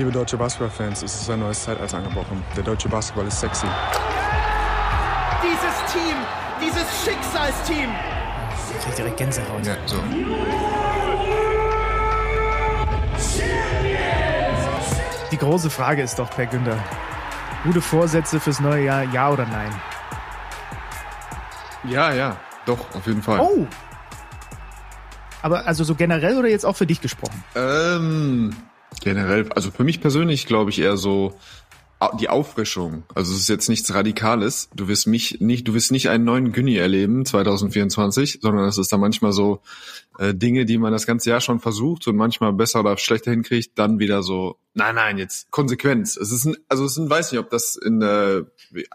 Liebe deutsche Basketballfans, es ist ein neues Zeitalter angebrochen. Der deutsche Basketball ist sexy. Dieses Team, dieses Schicksalsteam. Ich krieg direkt Gänsehaut. Ja, so. Die große Frage ist doch, Per Günther. Gute Vorsätze fürs neue Jahr, ja oder nein? Ja, ja, doch, auf jeden Fall. Oh! Aber also so generell oder jetzt auch für dich gesprochen? Ähm, generell, also für mich persönlich glaube ich eher so au- die Auffrischung. Also es ist jetzt nichts Radikales. Du wirst mich nicht, du wirst nicht einen neuen Günni erleben 2024, sondern es ist da manchmal so äh, Dinge, die man das ganze Jahr schon versucht und manchmal besser oder schlechter hinkriegt, dann wieder so, nein, nein, jetzt Konsequenz. Es ist ein, also es ist ein, weiß nicht, ob das in äh,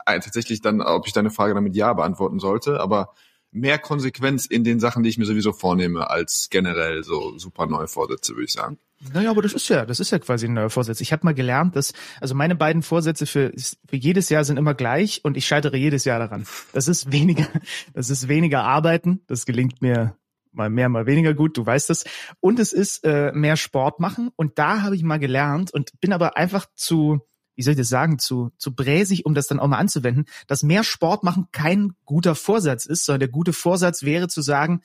tatsächlich dann, ob ich deine Frage damit ja beantworten sollte, aber mehr Konsequenz in den Sachen, die ich mir sowieso vornehme, als generell so super neue Vorsätze, würde ich sagen. Naja, aber das ist ja, das ist ja quasi ein neuer Vorsatz. Ich habe mal gelernt, dass, also meine beiden Vorsätze für, für jedes Jahr sind immer gleich und ich scheitere jedes Jahr daran. Das ist weniger, das ist weniger arbeiten. Das gelingt mir mal mehr, mal weniger gut, du weißt es. Und es ist äh, mehr Sport machen. Und da habe ich mal gelernt und bin aber einfach zu, wie soll ich das sagen, zu, zu bräsig, um das dann auch mal anzuwenden, dass mehr Sport machen kein guter Vorsatz ist, sondern der gute Vorsatz wäre zu sagen,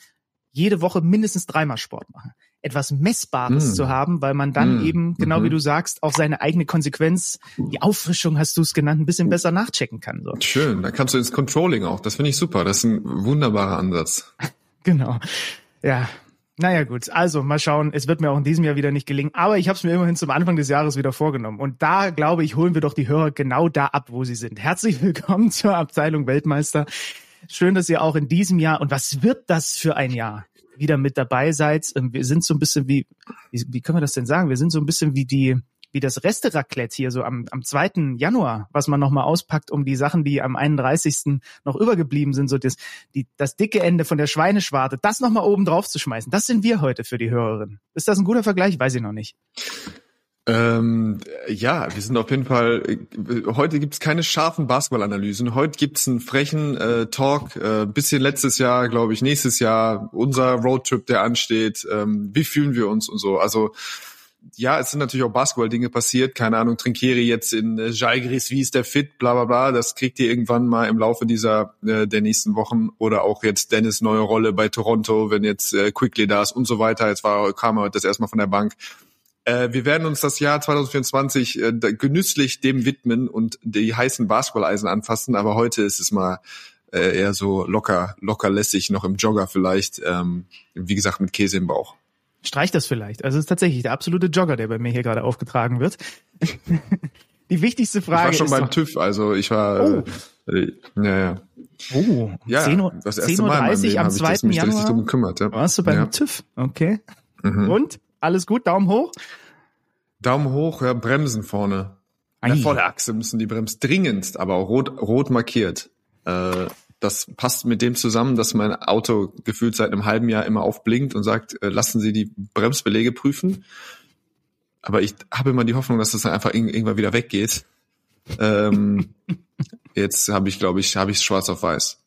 jede Woche mindestens dreimal Sport machen. Etwas Messbares Mm. zu haben, weil man dann Mm. eben, genau Mhm. wie du sagst, auch seine eigene Konsequenz, die Auffrischung hast du es genannt, ein bisschen besser nachchecken kann. So. Schön, da kannst du ins Controlling auch. Das finde ich super. Das ist ein wunderbarer Ansatz. Genau. Ja. Naja gut, also mal schauen, es wird mir auch in diesem Jahr wieder nicht gelingen, aber ich habe es mir immerhin zum Anfang des Jahres wieder vorgenommen. Und da, glaube ich, holen wir doch die Hörer genau da ab, wo sie sind. Herzlich willkommen zur Abteilung Weltmeister. Schön, dass ihr auch in diesem Jahr, und was wird das für ein Jahr, wieder mit dabei seid. Ähm, Wir sind so ein bisschen wie, wie, wie können wir das denn sagen? Wir sind so ein bisschen wie die, wie das Reste-Raclette hier so am, am 2. Januar, was man nochmal auspackt, um die Sachen, die am 31. noch übergeblieben sind, so das, die, das dicke Ende von der Schweineschwarte, das nochmal oben drauf zu schmeißen. Das sind wir heute für die Hörerin. Ist das ein guter Vergleich? Weiß ich noch nicht. Ähm, ja, wir sind auf jeden Fall, äh, heute gibt's keine scharfen Basketballanalysen. Heute gibt's einen frechen äh, Talk, äh, bisschen letztes Jahr, glaube ich, nächstes Jahr, unser Roadtrip, der ansteht. Ähm, wie fühlen wir uns und so. Also ja, es sind natürlich auch Basketball-Dinge passiert. Keine Ahnung, Trinkieri jetzt in äh, Jalgiris, wie ist der fit, bla bla bla. Das kriegt ihr irgendwann mal im Laufe dieser äh, der nächsten Wochen. Oder auch jetzt Dennis neue Rolle bei Toronto, wenn jetzt äh, Quickly da ist und so weiter. Jetzt war kam er heute das erstmal von der Bank. Äh, wir werden uns das Jahr 2024 äh, genüsslich dem widmen und die heißen Basketballeisen anfassen. Aber heute ist es mal äh, eher so locker, locker lässig, noch im Jogger vielleicht. Ähm, wie gesagt, mit Käse im Bauch. Streich das vielleicht. Also es ist tatsächlich der absolute Jogger, der bei mir hier gerade aufgetragen wird. Die wichtigste Ich war Frage schon beim doch, TÜV, also ich war, Oh. äh, ja, ja. oh, Ja, 10 Uhr, das 10.30 erste Mal in meinem Uhr Leben am habe ich 2. das, richtig Januar. drum gekümmert. Ja. Warst du beim Ja. TÜV? Okay. Mhm. Und? Alles gut? Daumen hoch? Daumen hoch, ja, Bremsen vorne. Ei. An der Vorderachse müssen die Bremsen dringendst, aber auch rot, rot markiert. Äh, das passt mit dem zusammen, dass mein Auto gefühlt seit einem halben Jahr immer aufblinkt und sagt, äh, lassen Sie die Bremsbelege prüfen. Aber ich habe immer die Hoffnung, dass das dann einfach irg- irgendwann wieder weggeht. Ähm, jetzt habe ich, glaube ich, habe ich schwarz auf weiß.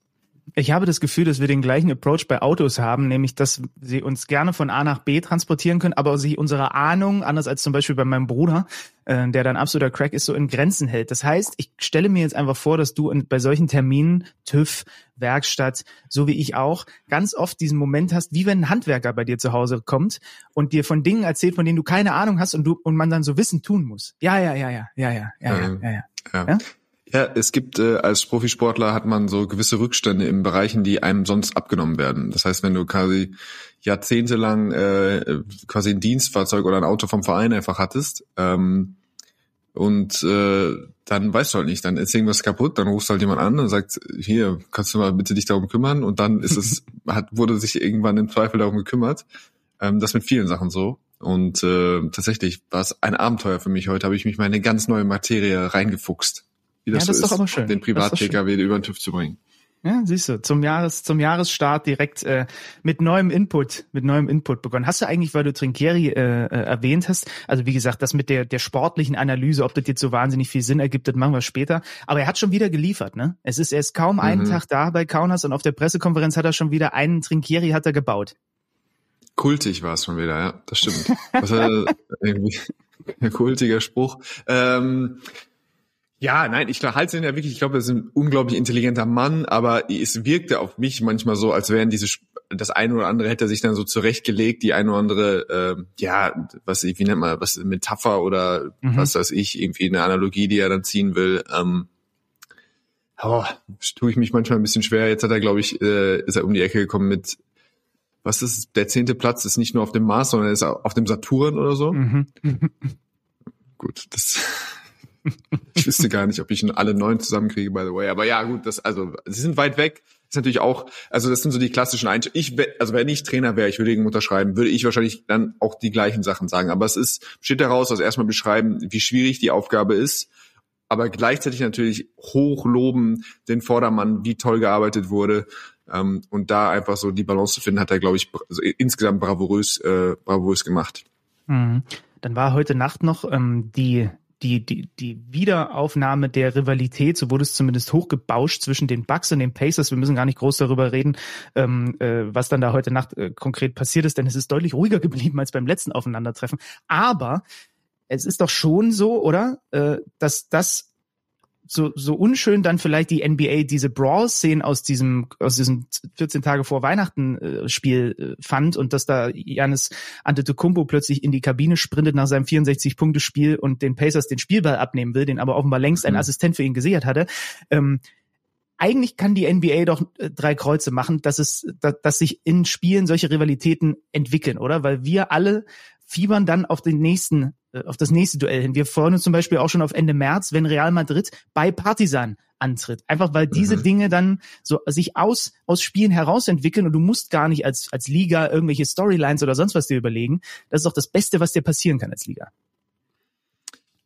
Ich habe das Gefühl, dass wir den gleichen Approach bei Autos haben, nämlich, dass sie uns gerne von A nach B transportieren können, aber sich unsere Ahnung, anders als zum Beispiel bei meinem Bruder, äh, der dann absoluter Crack ist, so in Grenzen hält. Das heißt, ich stelle mir jetzt einfach vor, dass du in, bei solchen Terminen, TÜV, Werkstatt, so wie ich auch, ganz oft diesen Moment hast, wie wenn ein Handwerker bei dir zu Hause kommt und dir von Dingen erzählt, von denen du keine Ahnung hast und du und man dann so Wissen tun muss. Ja, ja, ja, ja, ja, ja, ja, ja, ja, ja. Ja. Ja? Es gibt äh, als Profisportler hat man so gewisse Rückstände in Bereichen, die einem sonst abgenommen werden. Das heißt, wenn du quasi jahrzehntelang äh, quasi ein Dienstfahrzeug oder ein Auto vom Verein einfach hattest ähm, und äh, dann weißt du halt nicht, dann ist irgendwas kaputt, dann rufst halt jemand an und sagt, hier, kannst du mal bitte dich darum kümmern und dann ist es, hat, wurde sich irgendwann im Zweifel darum gekümmert. Ähm, das mit vielen Sachen so. Und äh, tatsächlich war es ein Abenteuer für mich. Heute habe ich mich mal in eine ganz neue Materie reingefuchst. Wie das, Ja, das so ist doch aber schön. den Privat-PKW über den TÜV zu bringen. Ja, siehst du, zum Jahres, zum Jahresstart direkt äh, mit neuem Input, mit neuem Input begonnen. Hast du eigentlich, weil du Trinkieri äh, äh, erwähnt hast, also wie gesagt, das mit der der sportlichen Analyse, ob das jetzt so wahnsinnig viel Sinn ergibt, das machen wir später. Aber er hat schon wieder geliefert, ne? Es ist erst kaum einen Mhm. Tag da bei Kaunas und auf der Pressekonferenz hat er schon wieder einen Trinkieri hat er gebaut. Kultig war es schon wieder, ja, das stimmt. Das war irgendwie ein kultiger Spruch. Ähm, ja, nein, ich halte ihn ja wirklich, ich glaube, er ist ein unglaublich intelligenter Mann, aber es wirkte auf mich manchmal so, als wären diese, das eine oder andere hätte er sich dann so zurechtgelegt, die eine oder andere, äh, ja, was, wie nennt man, was, Metapher oder mhm. was weiß ich, irgendwie eine Analogie, die er dann ziehen will. Ähm, oh, tue ich mich manchmal ein bisschen schwer. Jetzt hat er, glaube ich, äh, ist er um die Ecke gekommen mit, was ist, der zehnte Platz ist nicht nur auf dem Mars, sondern er ist auf dem Saturn oder so. Mhm. Gut, das ich wüsste gar nicht, ob ich alle neun zusammenkriege, by the way. Aber ja, gut, das, also, sie sind weit weg. Ist natürlich auch, also das sind so die klassischen Einstellungen. Ich, also wenn ich Trainer wäre, ich würde ihn unterschreiben, würde ich wahrscheinlich dann auch die gleichen Sachen sagen. Aber es ist, steht daraus, also erstmal beschreiben, wie schwierig die Aufgabe ist. Aber gleichzeitig natürlich hochloben den Vordermann, wie toll gearbeitet wurde. Ähm, und da einfach so die Balance zu finden, hat er, glaube ich, also insgesamt bravourös, äh, bravourös gemacht. Mhm. Dann war heute Nacht noch ähm, die die, die, die Wiederaufnahme der Rivalität, so wurde es zumindest hochgebauscht zwischen den Bucks und den Pacers. Wir müssen gar nicht groß darüber reden, ähm, äh, was dann da heute Nacht äh, konkret passiert ist, denn es ist deutlich ruhiger geblieben als beim letzten Aufeinandertreffen. Aber es ist doch schon so, oder, äh, dass das so, so unschön dann vielleicht die NBA diese Brawl-Szenen aus diesem, aus diesem 14 Tage vor Weihnachten äh, Spiel äh, fand und dass da Janis Antetokounmpo plötzlich in die Kabine sprintet nach seinem 64-Punkte-Spiel und den Pacers den Spielball abnehmen will, den aber offenbar längst ein mhm. Assistent für ihn gesichert hatte. Ähm, eigentlich kann die NBA doch äh, drei Kreuze machen, dass es, dass, dass sich in Spielen solche Rivalitäten entwickeln, oder? Weil wir alle fiebern dann auf den nächsten, äh, auf das nächste Duell hin. Wir freuen uns zum Beispiel auch schon auf Ende März, wenn Real Madrid bei Partisan antritt. Einfach weil diese mhm. Dinge dann so sich aus, aus Spielen herausentwickeln und du musst gar nicht als, als Liga irgendwelche Storylines oder sonst was dir überlegen. Das ist doch das Beste, was dir passieren kann als Liga.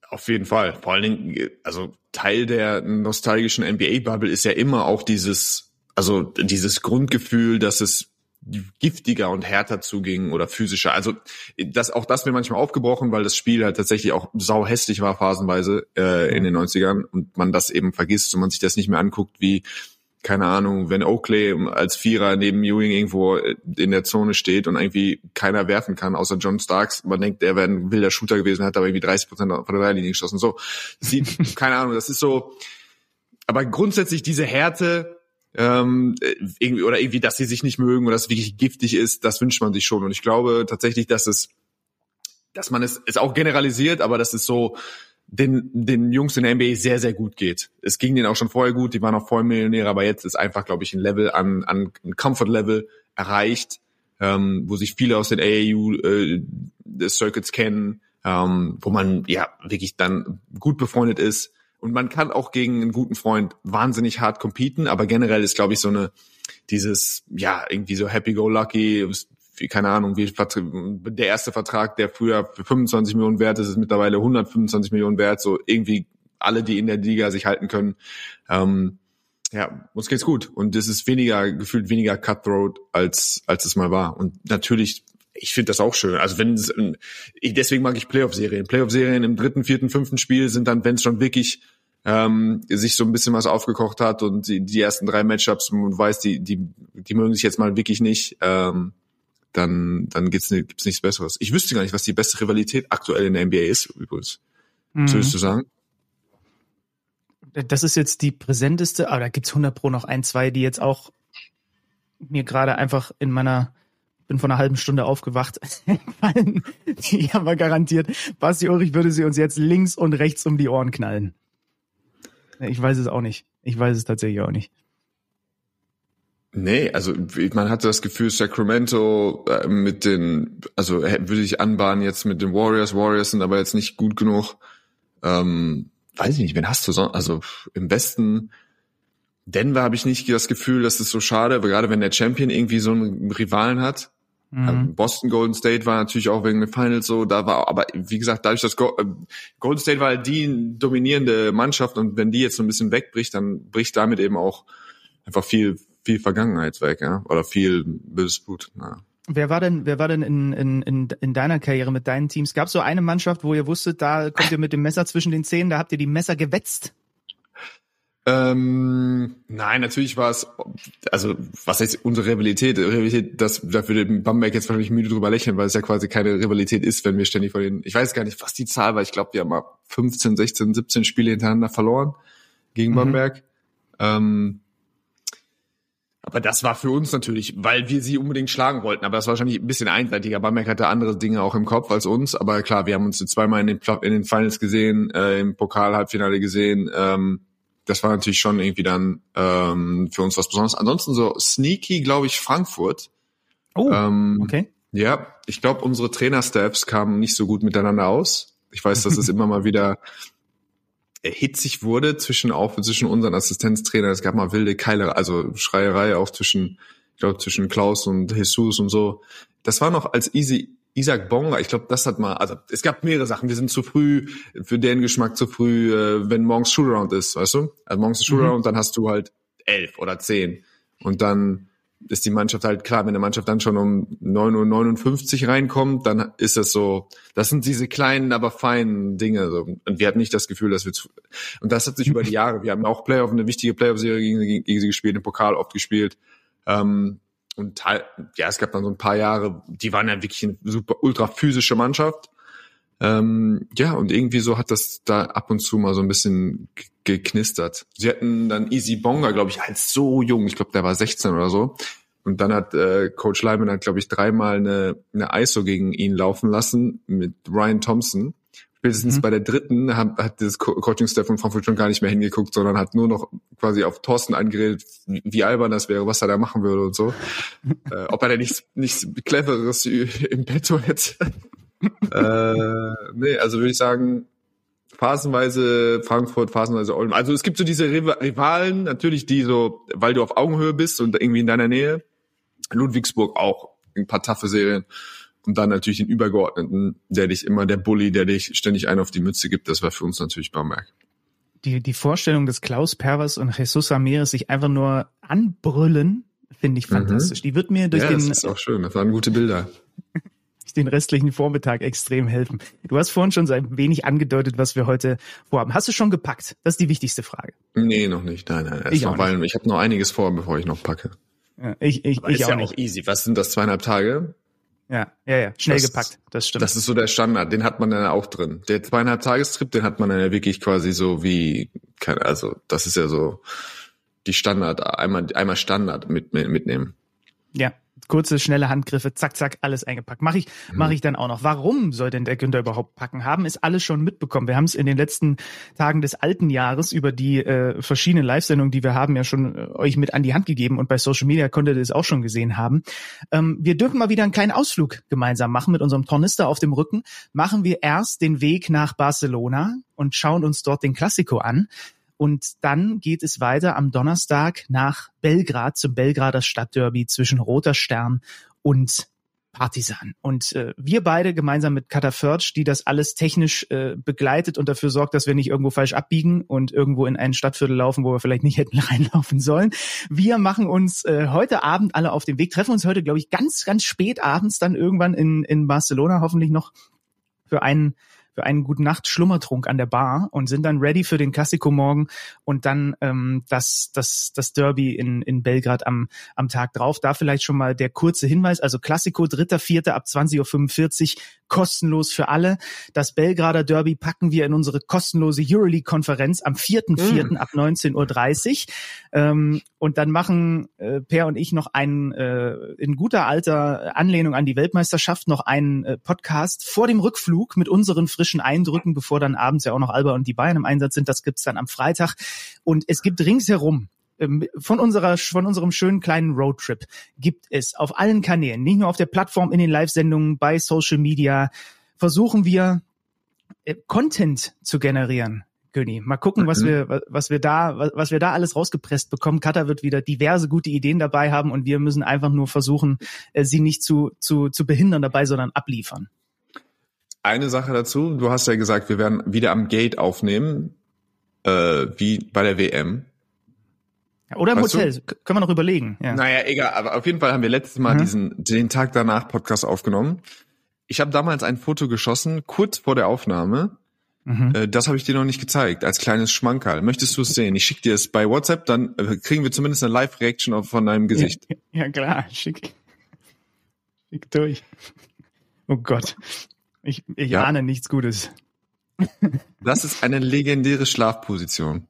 Auf jeden Fall. Vor allen Dingen, also Teil der nostalgischen NBA-Bubble ist ja immer auch dieses, also dieses Grundgefühl, dass es giftiger und härter zuging oder physischer. Also das auch das wird manchmal aufgebrochen, weil das Spiel halt tatsächlich auch sau hässlich war phasenweise äh, in den 90ern und man das eben vergisst und man sich das nicht mehr anguckt, wie keine Ahnung, wenn Oakley als Vierer neben Ewing irgendwo in der Zone steht und irgendwie keiner werfen kann, außer John Starks. Man denkt, er wäre ein wilder Shooter gewesen, hat aber irgendwie 30 Prozent von der Dreilinie geschossen. So, sieht, keine Ahnung, das ist so. Aber grundsätzlich diese Härte, ähm, irgendwie oder irgendwie, dass sie sich nicht mögen oder dass es wirklich giftig ist, das wünscht man sich schon. Und ich glaube tatsächlich, dass es, dass man es, es auch generalisiert, aber dass es so den, den Jungs in der NBA sehr, sehr gut geht. Es ging denen auch schon vorher gut, die waren auch vorher Millionäre, aber jetzt ist einfach, glaube ich, ein Level an, an ein Comfort-Level erreicht, ähm, wo sich viele aus den AAU äh, Circuits kennen, ähm, wo man ja wirklich dann gut befreundet ist und man kann auch gegen einen guten Freund wahnsinnig hart competen, aber generell ist, glaube ich, so eine, dieses, ja, irgendwie so happy-go-lucky, keine Ahnung, wie der erste Vertrag, der früher für 25 Millionen wert ist, ist mittlerweile 125 Millionen wert, so irgendwie alle, die in der Liga sich halten können. Ähm, ja, uns geht's gut. Und es ist weniger, gefühlt weniger cutthroat, als, als es mal war. Und natürlich ich finde das auch schön. Also wenn es, deswegen mag ich Playoff-Serien. Playoff-Serien im dritten, vierten, fünften Spiel sind dann, wenn es schon wirklich ähm, sich so ein bisschen was aufgekocht hat und die, die ersten drei Matchups und weiß, die, die, die mögen sich jetzt mal wirklich nicht, ähm, dann, dann gibt's, gibt's nichts Besseres. Ich wüsste gar nicht, was die beste Rivalität aktuell in der NBA ist, übrigens. Mhm. Was würdest du sagen? Das ist jetzt die präsenteste, aber da gibt's 100 pro noch ein, zwei, die jetzt auch mir gerade einfach in meiner bin vor einer halben Stunde aufgewacht. die haben wir garantiert. Basti Ulrich würde sie uns jetzt links und rechts um die Ohren knallen. Ich weiß es auch nicht. Ich weiß es tatsächlich auch nicht. Nee, also man hatte das Gefühl, Sacramento äh, mit den, also würde ich anbahnen jetzt mit den Warriors. Warriors sind aber jetzt nicht gut genug. Ähm, weiß ich nicht, wen hast du so? Also im Westen Denver habe ich nicht das Gefühl, dass es so schade, gerade wenn der Champion irgendwie so einen Rivalen hat. Mhm. Also Boston Golden State war natürlich auch wegen den Finals so, da war, aber wie gesagt, dadurch, dass äh, Golden State war halt die dominierende Mannschaft und wenn die jetzt so ein bisschen wegbricht, dann bricht damit eben auch einfach viel, viel Vergangenheit weg, ja, oder viel böses Blut. Ja. Wer war denn, wer war denn in, in, in, in deiner Karriere mit deinen Teams? Gab es so eine Mannschaft, wo ihr wusstet, da kommt ihr mit dem Messer zwischen den Zähnen, da habt ihr die Messer gewetzt? Ähm, nein, natürlich war es, also was heißt unsere Rivalität? Rivalität, das, da würde Bamberg jetzt wahrscheinlich müde drüber lächeln, weil es ja quasi keine Rivalität ist, wenn wir ständig vor den, ich weiß gar nicht, was die Zahl war, ich glaube, wir haben mal 15, 16, 17 Spiele hintereinander verloren gegen mhm. Bamberg. Ähm, aber das war für uns natürlich, weil wir sie unbedingt schlagen wollten. Aber das war wahrscheinlich ein bisschen einseitiger. Bamberg hatte andere Dinge auch im Kopf als uns. Aber klar, wir haben uns zweimal in den, in den Finals gesehen, äh, im Pokal-Halbfinale gesehen. Ähm, das war natürlich schon irgendwie dann ähm, für uns was Besonderes. Ansonsten so sneaky, glaube ich, Frankfurt. Oh, ähm, okay. Ja, ich glaube, unsere Trainerstaffs kamen nicht so gut miteinander aus. Ich weiß, dass es immer mal wieder hitzig wurde zwischen auch zwischen unseren Assistenztrainern. Es gab mal wilde Keile, also Schreierei auch zwischen, ich glaube, zwischen Klaus und Jesus und so. Das war noch als Easy Isaac Bonga, ich glaube, das hat mal, also es gab mehrere Sachen. Wir sind zu früh, für deren Geschmack zu früh, äh, wenn morgens Shootaround ist, weißt du? Also morgens Shootaround, mhm. dann hast du halt elf oder zehn. Und dann ist die Mannschaft halt klar, wenn eine Mannschaft dann schon um 9.59 Uhr reinkommt, dann ist das so, das sind diese kleinen, aber feinen Dinge. So. Und wir hatten nicht das Gefühl, dass wir zu, und das hat sich über die Jahre, wir haben auch Playoff, eine wichtige Playoff-Serie gegen, gegen, sie gespielt, im Pokal oft gespielt. Ähm, und ja, es gab dann so ein paar Jahre, die waren ja wirklich eine super ultra physische Mannschaft. Ähm, ja, und irgendwie so hat das da ab und zu mal so ein bisschen geknistert. Sie hatten dann Easy Bonga, glaube ich, als so jung, ich glaube, der war 16 oder so. Und dann hat äh, Coach Lyman hat, glaube ich, dreimal eine, eine ISO gegen ihn laufen lassen mit Ryan Thompson. Spätestens mhm. bei der dritten hat, hat das Coaching-Staff von Frankfurt schon gar nicht mehr hingeguckt, sondern hat nur noch quasi auf Thorsten angeredet, wie, wie albern das wäre, was er da machen würde und so. äh, ob er da nichts, nichts Cleveres im Petto hätte. äh, nee, also würde ich sagen, phasenweise Frankfurt, phasenweise Olden. Also es gibt so diese Rivalen, natürlich die so, weil du auf Augenhöhe bist und irgendwie in deiner Nähe. Ludwigsburg auch ein paar taffe Serien. Und dann natürlich den Übergeordneten, der dich immer, der Bully, der dich ständig einen auf die Mütze gibt, das war für uns natürlich Bamberg. Die, die Vorstellung des Klaus Pervers und Jesus Ramirez sich einfach nur anbrüllen, finde ich mhm. fantastisch. Mhm. Die wird mir durch ja, den. Das ist auch schön, das waren gute Bilder. den restlichen Vormittag extrem helfen. Du hast vorhin schon so ein wenig angedeutet, was wir heute vorhaben. Hast du schon gepackt? Das ist die wichtigste Frage. Nee, noch nicht. Nein, nein. Ich, noch, weil ich habe noch einiges vor, bevor ich noch packe. Ja, ich ich, Aber ich ist auch ja nicht. auch easy. Was sind das, zweieinhalb Tage? Ja, ja, ja, schnell das, gepackt, das stimmt. Das ist so der Standard, den hat man dann auch drin. Der zweieinhalb Tagestrip, den hat man dann ja wirklich quasi so wie, also das ist ja so die Standard, einmal, einmal Standard mit, mitnehmen. Ja, kurze, schnelle Handgriffe, zack, zack, alles eingepackt. Mache ich, mhm. mache ich dann auch noch. Warum soll denn der Günther überhaupt packen? Haben es alles schon mitbekommen. Wir haben es in den letzten Tagen des alten Jahres über die äh, verschiedenen Live-Sendungen, die wir haben, ja schon äh, euch mit an die Hand gegeben und bei Social Media konntet ihr es auch schon gesehen haben. Ähm, wir dürfen mal wieder einen kleinen Ausflug gemeinsam machen mit unserem Tornister auf dem Rücken. Machen wir erst den Weg nach Barcelona und schauen uns dort den Klassiko an. Und dann geht es weiter am Donnerstag nach Belgrad zum Belgrader Stadtderby zwischen Roter Stern und Partisan. Und äh, wir beide gemeinsam mit Kata Förtsch, die das alles technisch äh, begleitet und dafür sorgt, dass wir nicht irgendwo falsch abbiegen und irgendwo in ein Stadtviertel laufen, wo wir vielleicht nicht hätten reinlaufen sollen. Wir machen uns äh, heute Abend alle auf den Weg, treffen uns heute, glaube ich, ganz, ganz spät abends dann irgendwann in, in Barcelona, hoffentlich noch für einen für einen guten Nacht Schlummertrunk an der Bar und sind dann ready für den Klassiko morgen und dann ähm, das, das, das Derby in, in Belgrad am, am Tag drauf. Da vielleicht schon mal der kurze Hinweis. Also Klassiko, dritter, vierter ab 20.45 Uhr, kostenlos für alle. Das Belgrader Derby packen wir in unsere kostenlose Euroleague-Konferenz am 4.4. Mm. ab 19.30 Uhr. Ähm, und dann machen äh, Per und ich noch einen äh, in guter alter Anlehnung an die Weltmeisterschaft noch einen äh, Podcast vor dem Rückflug mit unseren frischen frischen Eindrücken, bevor dann abends ja auch noch Alba und die Bayern im Einsatz sind. Das gibt's dann am Freitag. Und es gibt ringsherum ähm, von unserer von unserem schönen kleinen Roadtrip gibt es auf allen Kanälen, nicht nur auf der Plattform, in den Live-Sendungen, bei Social Media, versuchen wir äh, Content zu generieren. Göni. Mal gucken, was mhm. wir, was wir da, was wir da alles rausgepresst bekommen. Kata wird wieder diverse gute Ideen dabei haben und wir müssen einfach nur versuchen, äh, sie nicht zu, zu, zu behindern dabei, sondern abliefern. Eine Sache dazu, du hast ja gesagt, wir werden wieder am Gate aufnehmen, äh, wie bei der WM. Oder im weißt Hotel, du? können wir noch überlegen. Ja. Naja, egal, aber auf jeden Fall haben wir letztes Mal mhm. diesen, den Tag danach Podcast aufgenommen. Ich habe damals ein Foto geschossen, kurz vor der Aufnahme, Mhm. Äh, das habe ich dir noch nicht gezeigt, als kleines Schmankerl. Möchtest du es sehen? Ich schicke dir es bei WhatsApp, dann äh, kriegen wir zumindest eine Live-Reaction von deinem Gesicht. Ja, ja, klar, schick. Schick durch. Oh Gott. Ich, ich ja. ahne nichts Gutes. Das ist eine legendäre Schlafposition.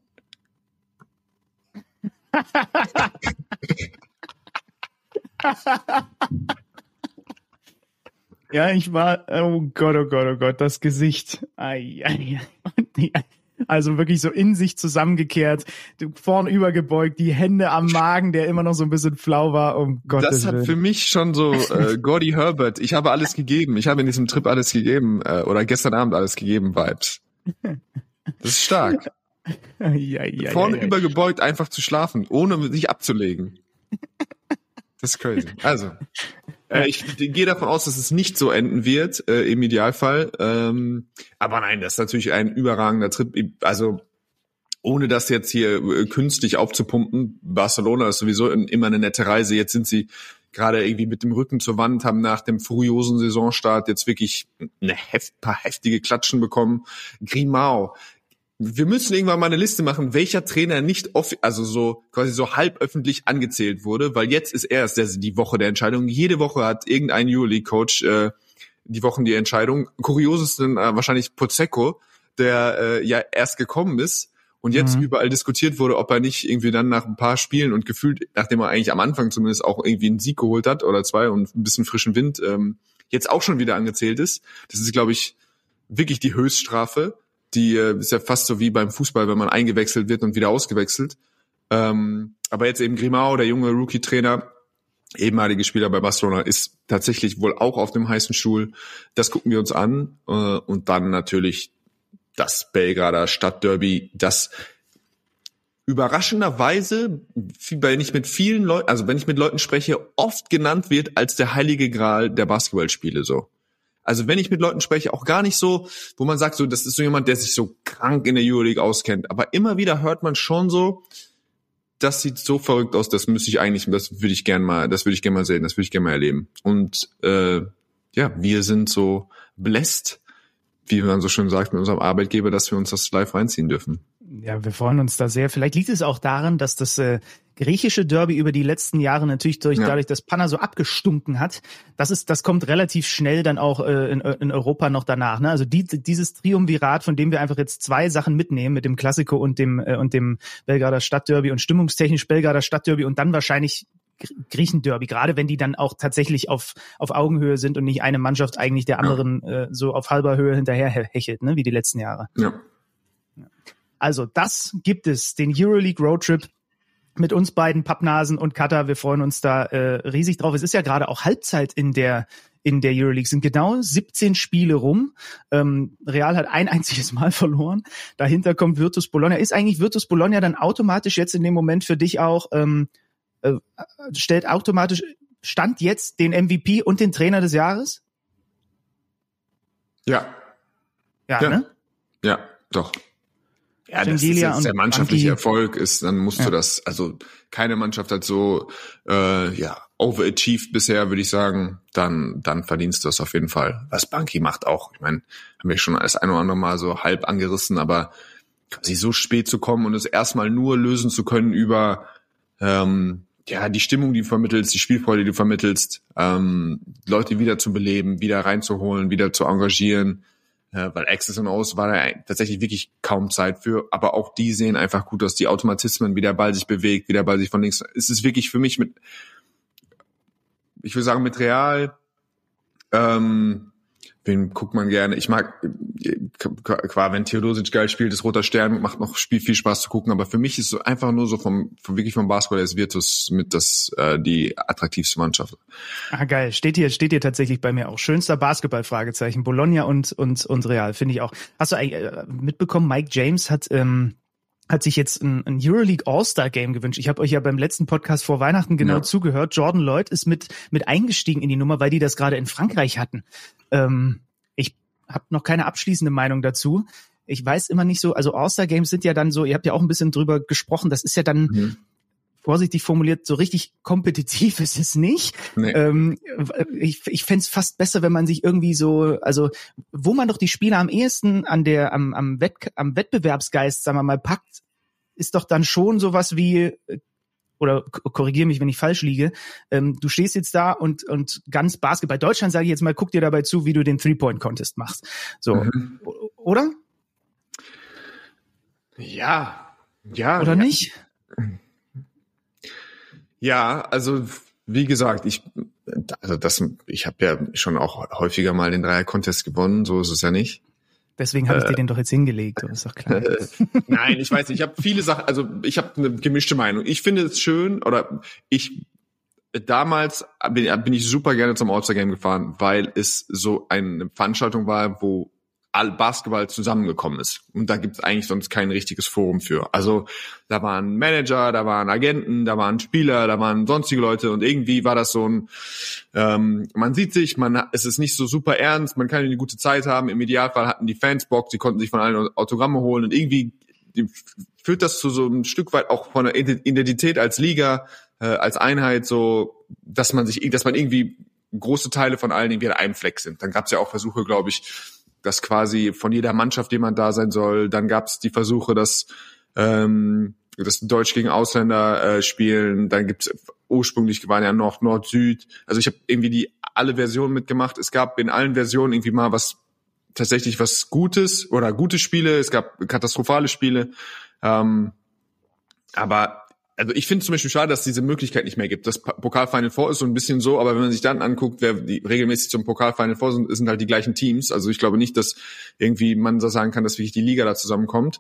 ja, ich war, oh Gott, oh Gott, oh Gott, das Gesicht. Ai, ai, ai. Also wirklich so in sich zusammengekehrt, vorn übergebeugt, die Hände am Magen, der immer noch so ein bisschen flau war. Um Gottes Das hat Willen. für mich schon so äh, Gordy Herbert. Ich habe alles gegeben. Ich habe in diesem Trip alles gegeben äh, oder gestern Abend alles gegeben Vibes. Das ist stark. ja, ja, Vorne ja, übergebeugt einfach zu schlafen, ohne sich abzulegen. Das ist crazy. Also, äh, ich gehe davon aus, dass es nicht so enden wird, äh, im Idealfall. Ähm, aber nein, das ist natürlich ein überragender Trip. Also, ohne das jetzt hier äh, künstlich aufzupumpen, Barcelona ist sowieso immer eine nette Reise. Jetzt sind sie gerade irgendwie mit dem Rücken zur Wand, haben nach dem furiosen Saisonstart jetzt wirklich eine heft, paar heftige Klatschen bekommen. Grimao, wir müssen irgendwann mal eine Liste machen, welcher Trainer nicht off also so quasi so halb öffentlich angezählt wurde, weil jetzt ist erst der, die Woche der Entscheidung. Jede Woche hat irgendein Euroleague-Coach äh, die Wochen die Entscheidung. Kuriosesten äh, wahrscheinlich Pozecco, der äh, ja erst gekommen ist und jetzt mhm. überall diskutiert wurde, ob er nicht irgendwie dann nach ein paar Spielen und gefühlt, nachdem er eigentlich am Anfang zumindest auch irgendwie einen Sieg geholt hat oder zwei und ein bisschen frischen Wind, ähm, jetzt auch schon wieder angezählt ist. Das ist, glaube ich, wirklich die Höchststrafe die äh, ist ja fast so wie beim Fußball, wenn man eingewechselt wird und wieder ausgewechselt. Ähm, aber jetzt eben Grimao, der junge Rookie-Trainer, ehemalige Spieler bei Barcelona, ist tatsächlich wohl auch auf dem heißen Stuhl. Das gucken wir uns an. Äh, und dann natürlich das Belgrader Stadtderby, das überraschenderweise, wenn ich mit vielen Leuten, also wenn ich mit Leuten spreche, oft genannt wird als der heilige Gral der Basketballspiele so. Also wenn ich mit Leuten spreche, auch gar nicht so, wo man sagt, so, das ist so jemand, der sich so krank in der Euroleague auskennt. Aber immer wieder hört man schon so, das sieht so verrückt aus, das müsste ich eigentlich, das würde ich gerne mal, das würde ich gerne mal sehen, das würde ich gerne mal erleben. Und äh, ja, wir sind so bläst, wie man so schön sagt, mit unserem Arbeitgeber, dass wir uns das live reinziehen dürfen. Ja, wir freuen uns da sehr. Vielleicht liegt es auch daran, dass das äh, griechische Derby über die letzten Jahre natürlich durch, ja. dadurch, dass Panna so abgestunken hat. Das ist, das kommt relativ schnell dann auch äh, in, in Europa noch danach. Ne? Also die, dieses Triumvirat, von dem wir einfach jetzt zwei Sachen mitnehmen, mit dem Klassiko und dem äh, und dem Belgrader Stadtderby und stimmungstechnisch Belgrader Stadtderby und dann wahrscheinlich Griechenderby, gerade wenn die dann auch tatsächlich auf, auf Augenhöhe sind und nicht eine Mannschaft eigentlich der anderen ja. äh, so auf halber Höhe hinterher hechelt, ne, wie die letzten Jahre. Ja. Also das gibt es, den Euroleague Roadtrip mit uns beiden Pappnasen und Kata. Wir freuen uns da äh, riesig drauf. Es ist ja gerade auch Halbzeit in der in der Euroleague sind genau 17 Spiele rum. Ähm, Real hat ein einziges Mal verloren. Dahinter kommt Virtus Bologna. Ist eigentlich Virtus Bologna dann automatisch jetzt in dem Moment für dich auch ähm, äh, stellt automatisch stand jetzt den MVP und den Trainer des Jahres? Ja. Ja, ja. ne? Ja, doch. Ja, das ist jetzt der mannschaftliche. Erfolg ist, dann musst ja. du das, also keine Mannschaft hat so äh, ja overachieved bisher, würde ich sagen, dann dann verdienst du das auf jeden Fall. Was Banky macht auch, ich meine, haben wir schon das ein oder andere Mal so halb angerissen, aber quasi so spät zu kommen und es erstmal nur lösen zu können über ähm, ja die Stimmung, die du vermittelst, die Spielfreude, die du vermittelst, ähm, Leute wieder zu beleben, wieder reinzuholen, wieder zu engagieren äh, weil Access und O's war da tatsächlich wirklich kaum Zeit für, aber auch die sehen einfach gut aus, die Automatismen, wie der Ball sich bewegt, wie der Ball sich von links, es ist wirklich für mich mit, ich würde sagen, mit Real, ähm, wen guckt man gerne? Ich mag, klar, wenn Theodosic geil spielt, das Roter Stern macht noch Spiel viel Spaß zu gucken, aber für mich ist so einfach nur so vom, vom wirklich vom Basketball ist Virtus mit das äh, die attraktivste Mannschaft. Ah geil, steht hier steht hier tatsächlich bei mir auch schönster Basketball Fragezeichen Bologna und und und Real finde ich auch. Hast du eigentlich äh, mitbekommen? Mike James hat ähm, hat sich jetzt ein, ein Euroleague All-Star Game gewünscht. Ich habe euch ja beim letzten Podcast vor Weihnachten genau ja. zugehört. Jordan Lloyd ist mit mit eingestiegen in die Nummer, weil die das gerade in Frankreich hatten. Ähm, ich habe noch keine abschließende Meinung dazu. Ich weiß immer nicht so, also All-Star Games sind ja dann so, ihr habt ja auch ein bisschen drüber gesprochen, das ist ja dann, mhm. Vorsichtig formuliert, so richtig kompetitiv ist es nicht. Nee. Ähm, ich ich fände es fast besser, wenn man sich irgendwie so, also wo man doch die Spieler am ehesten an der, am, am, Wett, am Wettbewerbsgeist, sagen wir mal, packt, ist doch dann schon sowas wie oder korrigiere mich, wenn ich falsch liege. Ähm, du stehst jetzt da und und ganz Basketball Deutschland sage ich jetzt mal, guck dir dabei zu, wie du den Three Point Contest machst. So, mhm. oder? Ja, ja. Oder ja. nicht? Ja, also wie gesagt, ich also das ich habe ja schon auch häufiger mal den Dreier Contest gewonnen, so ist es ja nicht. Deswegen habe ich dir den doch jetzt hingelegt, ist doch klar. Nein, ich weiß nicht. Ich habe viele Sachen, also ich habe eine gemischte Meinung. Ich finde es schön, oder ich damals bin, bin ich super gerne zum All-Star Game gefahren, weil es so eine Veranstaltung war, wo all Basketball zusammengekommen ist. Und da gibt es eigentlich sonst kein richtiges Forum für. Also da waren Manager, da waren Agenten, da waren Spieler, da waren sonstige Leute und irgendwie war das so ein, ähm, man sieht sich, man es ist nicht so super ernst, man kann eine gute Zeit haben. Im Idealfall hatten die Fans Bock, sie konnten sich von allen Autogramme holen und irgendwie führt das zu so ein Stück weit auch von der Identität als Liga, äh, als Einheit, so dass man sich, dass man irgendwie große Teile von allen irgendwie an einem Fleck sind. Dann gab es ja auch Versuche, glaube ich, dass quasi von jeder Mannschaft jemand da sein soll. Dann gab es die Versuche, dass ähm, das Deutsch gegen Ausländer äh, spielen. Dann gibt's ursprünglich waren ja Nord, Nord, Süd. Also ich habe irgendwie die alle Versionen mitgemacht. Es gab in allen Versionen irgendwie mal was tatsächlich was Gutes oder gute Spiele. Es gab katastrophale Spiele. Ähm, aber also ich finde zum Beispiel schade, dass es diese Möglichkeit nicht mehr gibt. Das Pokalfinal Four ist so ein bisschen so, aber wenn man sich dann anguckt, wer die regelmäßig zum Pokalfinal Four sind, sind halt die gleichen Teams. Also ich glaube nicht, dass irgendwie man so sagen kann, dass wirklich die Liga da zusammenkommt.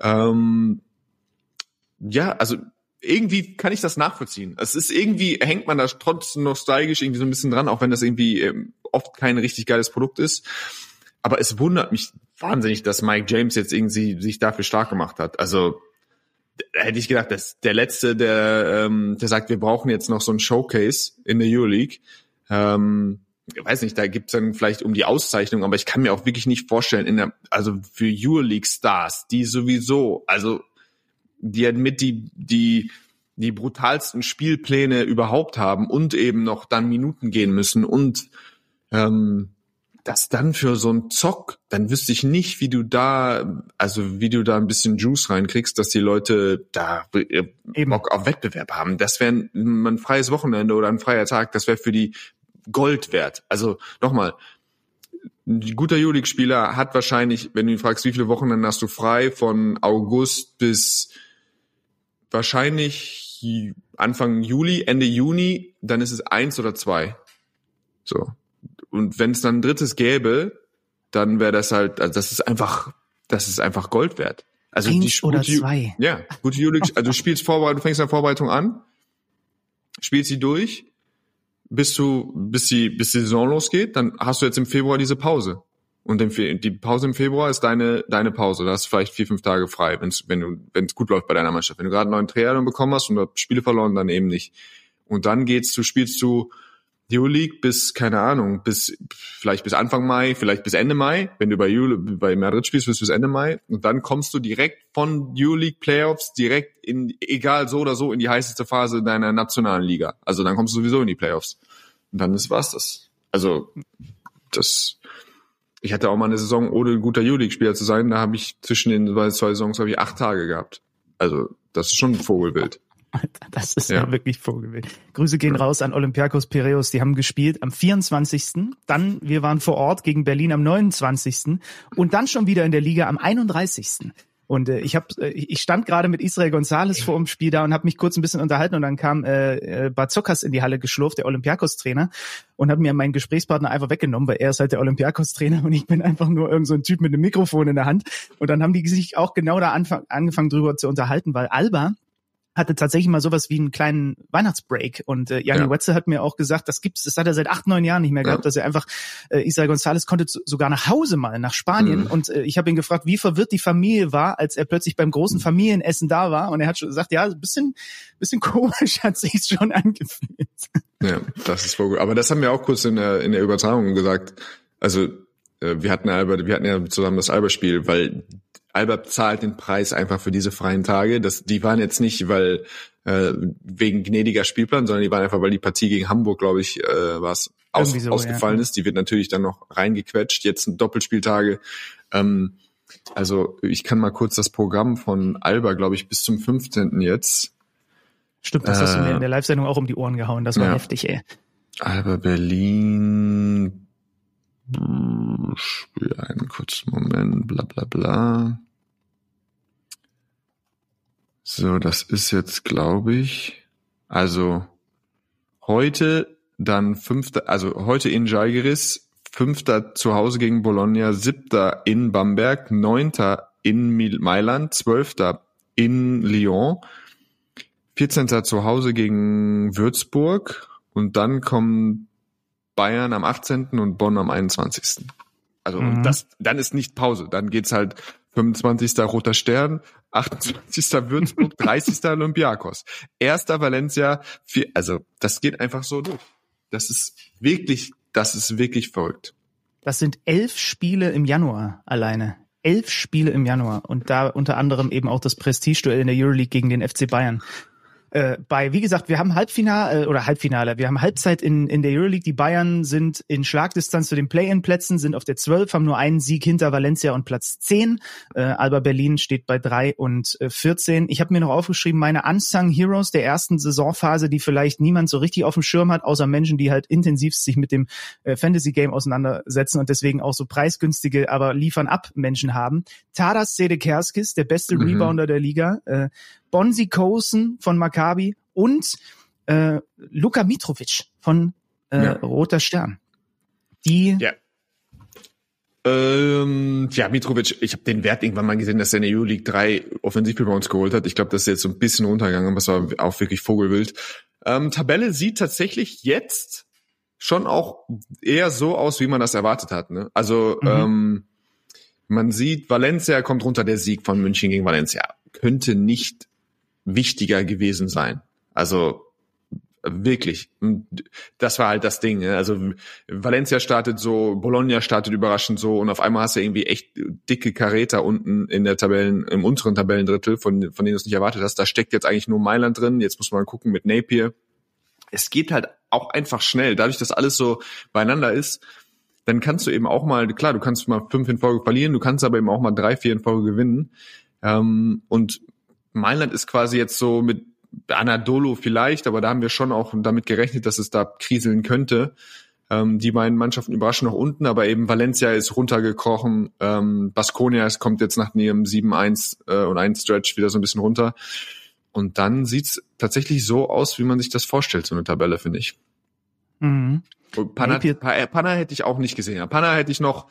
Ähm, ja, also irgendwie kann ich das nachvollziehen. Es ist irgendwie, hängt man da trotzdem nostalgisch irgendwie so ein bisschen dran, auch wenn das irgendwie ähm, oft kein richtig geiles Produkt ist. Aber es wundert mich wahnsinnig, dass Mike James jetzt irgendwie sich dafür stark gemacht hat. Also hätte ich gedacht, dass der letzte, der, ähm, der sagt, wir brauchen jetzt noch so ein Showcase in der Euroleague. Ähm, ich weiß nicht, da gibt's dann vielleicht um die Auszeichnung, aber ich kann mir auch wirklich nicht vorstellen, in der, also für Euroleague Stars, die sowieso, also die halt mit die, die, die brutalsten Spielpläne überhaupt haben und eben noch dann Minuten gehen müssen und ähm, das dann für so ein Zock, dann wüsste ich nicht, wie du da, also wie du da ein bisschen Juice reinkriegst, dass die Leute da äh, Eben. Bock auf Wettbewerb haben. Das wäre ein, freies Wochenende oder ein freier Tag, das wäre für die Gold wert. Also nochmal, ein guter Julik-Spieler hat wahrscheinlich, wenn du ihn fragst, wie viele Wochenende hast du frei, von August bis wahrscheinlich Anfang Juli, Ende Juni, dann ist es eins oder zwei. So. Und wenn es dann ein drittes gäbe, dann wäre das halt, also das ist einfach, das ist einfach Gold wert. Also Eins die oder zwei. Ja, gute Juli, also du spielst Vorbereitung, du fängst eine Vorbereitung an, spielst sie durch, bis du, bis die, bis die Saison losgeht, dann hast du jetzt im Februar diese Pause. Und die Pause im Februar ist deine, deine Pause. Da hast du vielleicht vier, fünf Tage frei, wenn's, wenn du, wenn es gut läuft bei deiner Mannschaft. Wenn du gerade einen neuen Trainer bekommen hast und du Spiele verloren, dann eben nicht. Und dann geht's, du spielst du Euroleague bis, keine Ahnung, bis, vielleicht bis Anfang Mai, vielleicht bis Ende Mai. Wenn du bei, Euro, bei Madrid spielst, bis bis Ende Mai. Und dann kommst du direkt von Euroleague Playoffs direkt in, egal so oder so, in die heißeste Phase deiner nationalen Liga. Also dann kommst du sowieso in die Playoffs. Und dann ist was das. Also, das, ich hatte auch mal eine Saison, ohne ein guter Euroleague-Spieler zu sein, da habe ich zwischen den zwei Saisons habe ich acht Tage gehabt. Also, das ist schon ein Vogelbild. Das ist ja, ja wirklich Vogelwild. Grüße gehen raus an Olympiakos Piraeus. Die haben gespielt am 24. Dann, wir waren vor Ort gegen Berlin am 29. Und dann schon wieder in der Liga am 31. Und äh, ich habe, äh, ich stand gerade mit Israel González vor dem Spiel da und habe mich kurz ein bisschen unterhalten und dann kam äh, äh, Bazokas in die Halle geschlurft, der Olympiakos-Trainer, und hat mir meinen Gesprächspartner einfach weggenommen, weil er ist halt der Olympiakos-Trainer und ich bin einfach nur irgend so ein Typ mit einem Mikrofon in der Hand. Und dann haben die sich auch genau da anfang, angefangen drüber zu unterhalten, weil Alba, hatte tatsächlich mal sowas wie einen kleinen Weihnachtsbreak. Und äh, Janni ja. Wetzel hat mir auch gesagt, das gibt's, das hat er seit acht, neun Jahren nicht mehr gehabt, ja. dass er einfach, äh, Israel González konnte sogar nach Hause mal, nach Spanien. Mhm. Und äh, ich habe ihn gefragt, wie verwirrt die Familie war, als er plötzlich beim großen Familienessen da war. Und er hat schon gesagt, ja, ein bisschen, bisschen komisch hat sich's schon angefühlt. Ja, das ist voll gut. Aber das haben wir auch kurz in der, in der Übertragung gesagt. Also wir hatten Albert, wir hatten ja zusammen das Alberspiel, weil Alba zahlt den Preis einfach für diese freien Tage. Das, die waren jetzt nicht, weil äh, wegen gnädiger Spielplan, sondern die waren einfach, weil die Partie gegen Hamburg, glaube ich, äh, was aus, so, ausgefallen ja. ist. Die wird natürlich dann noch reingequetscht. Jetzt sind Doppelspieltage. Ähm, also ich kann mal kurz das Programm von Alba, glaube ich, bis zum 15. jetzt. Stimmt, das äh, hast du mir in äh, der Live-Sendung auch um die Ohren gehauen. Das war ja. heftig, ey. Alba Berlin. Spiel einen kurzen Moment, bla bla bla. So, das ist jetzt, glaube ich, also heute dann fünfter, also heute in Jalgiris, fünfter zu Hause gegen Bologna, siebter in Bamberg, neunter in Mailand, zwölfter in Lyon, vierzehnter zu Hause gegen Würzburg und dann kommen Bayern am 18. und Bonn am 21. Also mhm. das, dann ist nicht Pause, dann geht's halt 25. Roter Stern, 28. Würzburg, 30. Olympiakos, 1. Valencia, vier, also das geht einfach so durch. Das ist wirklich, das ist wirklich verrückt. Das sind elf Spiele im Januar alleine. Elf Spiele im Januar und da unter anderem eben auch das Prestigeduell in der Euroleague gegen den FC Bayern äh, bei, wie gesagt, wir haben Halbfinale äh, oder Halbfinale, wir haben Halbzeit in, in der Euroleague. Die Bayern sind in Schlagdistanz zu den Play-in-Plätzen, sind auf der 12, haben nur einen Sieg hinter Valencia und Platz 10. Äh, Alba Berlin steht bei 3 und äh, 14. Ich habe mir noch aufgeschrieben, meine Unsung Heroes der ersten Saisonphase, die vielleicht niemand so richtig auf dem Schirm hat, außer Menschen, die halt intensiv sich mit dem äh, Fantasy-Game auseinandersetzen und deswegen auch so preisgünstige, aber liefern ab Menschen haben. Tadas Sedekerskis, der beste mhm. Rebounder der Liga, äh, Bonzi Kosen von Maccabi und äh, Luka Mitrovic von äh, ja. Roter Stern. Die ja. Ähm, ja, Mitrovic, ich habe den Wert irgendwann mal gesehen, dass er in der Euroleague drei Offensivrebounds geholt hat. Ich glaube, das ist jetzt so ein bisschen runtergegangen, aber es war auch wirklich Vogelwild. Ähm, Tabelle sieht tatsächlich jetzt schon auch eher so aus, wie man das erwartet hat. Ne? Also mhm. ähm, man sieht, Valencia kommt runter, der Sieg von München gegen Valencia. Könnte nicht wichtiger gewesen sein. Also wirklich. Das war halt das Ding. Ne? Also Valencia startet so, Bologna startet überraschend so und auf einmal hast du irgendwie echt dicke Karäter unten in der Tabellen, im unteren Tabellendrittel, von, von denen du es nicht erwartet hast. Da steckt jetzt eigentlich nur Mailand drin. Jetzt muss man gucken mit Napier. Es geht halt auch einfach schnell. Dadurch, dass alles so beieinander ist, dann kannst du eben auch mal, klar, du kannst mal fünf in Folge verlieren, du kannst aber eben auch mal drei, vier in Folge gewinnen. Ähm, und Mailand ist quasi jetzt so mit Anadolu vielleicht, aber da haben wir schon auch damit gerechnet, dass es da kriseln könnte. Ähm, die beiden Mannschaften überraschen noch unten, aber eben Valencia ist runtergekrochen. Ähm, Baskonia kommt jetzt nach ihrem 7-1 äh, und 1 Stretch wieder so ein bisschen runter. Und dann sieht's tatsächlich so aus, wie man sich das vorstellt, so eine Tabelle, finde ich. Mhm. Panna, Panna hätte ich auch nicht gesehen. Panna hätte ich noch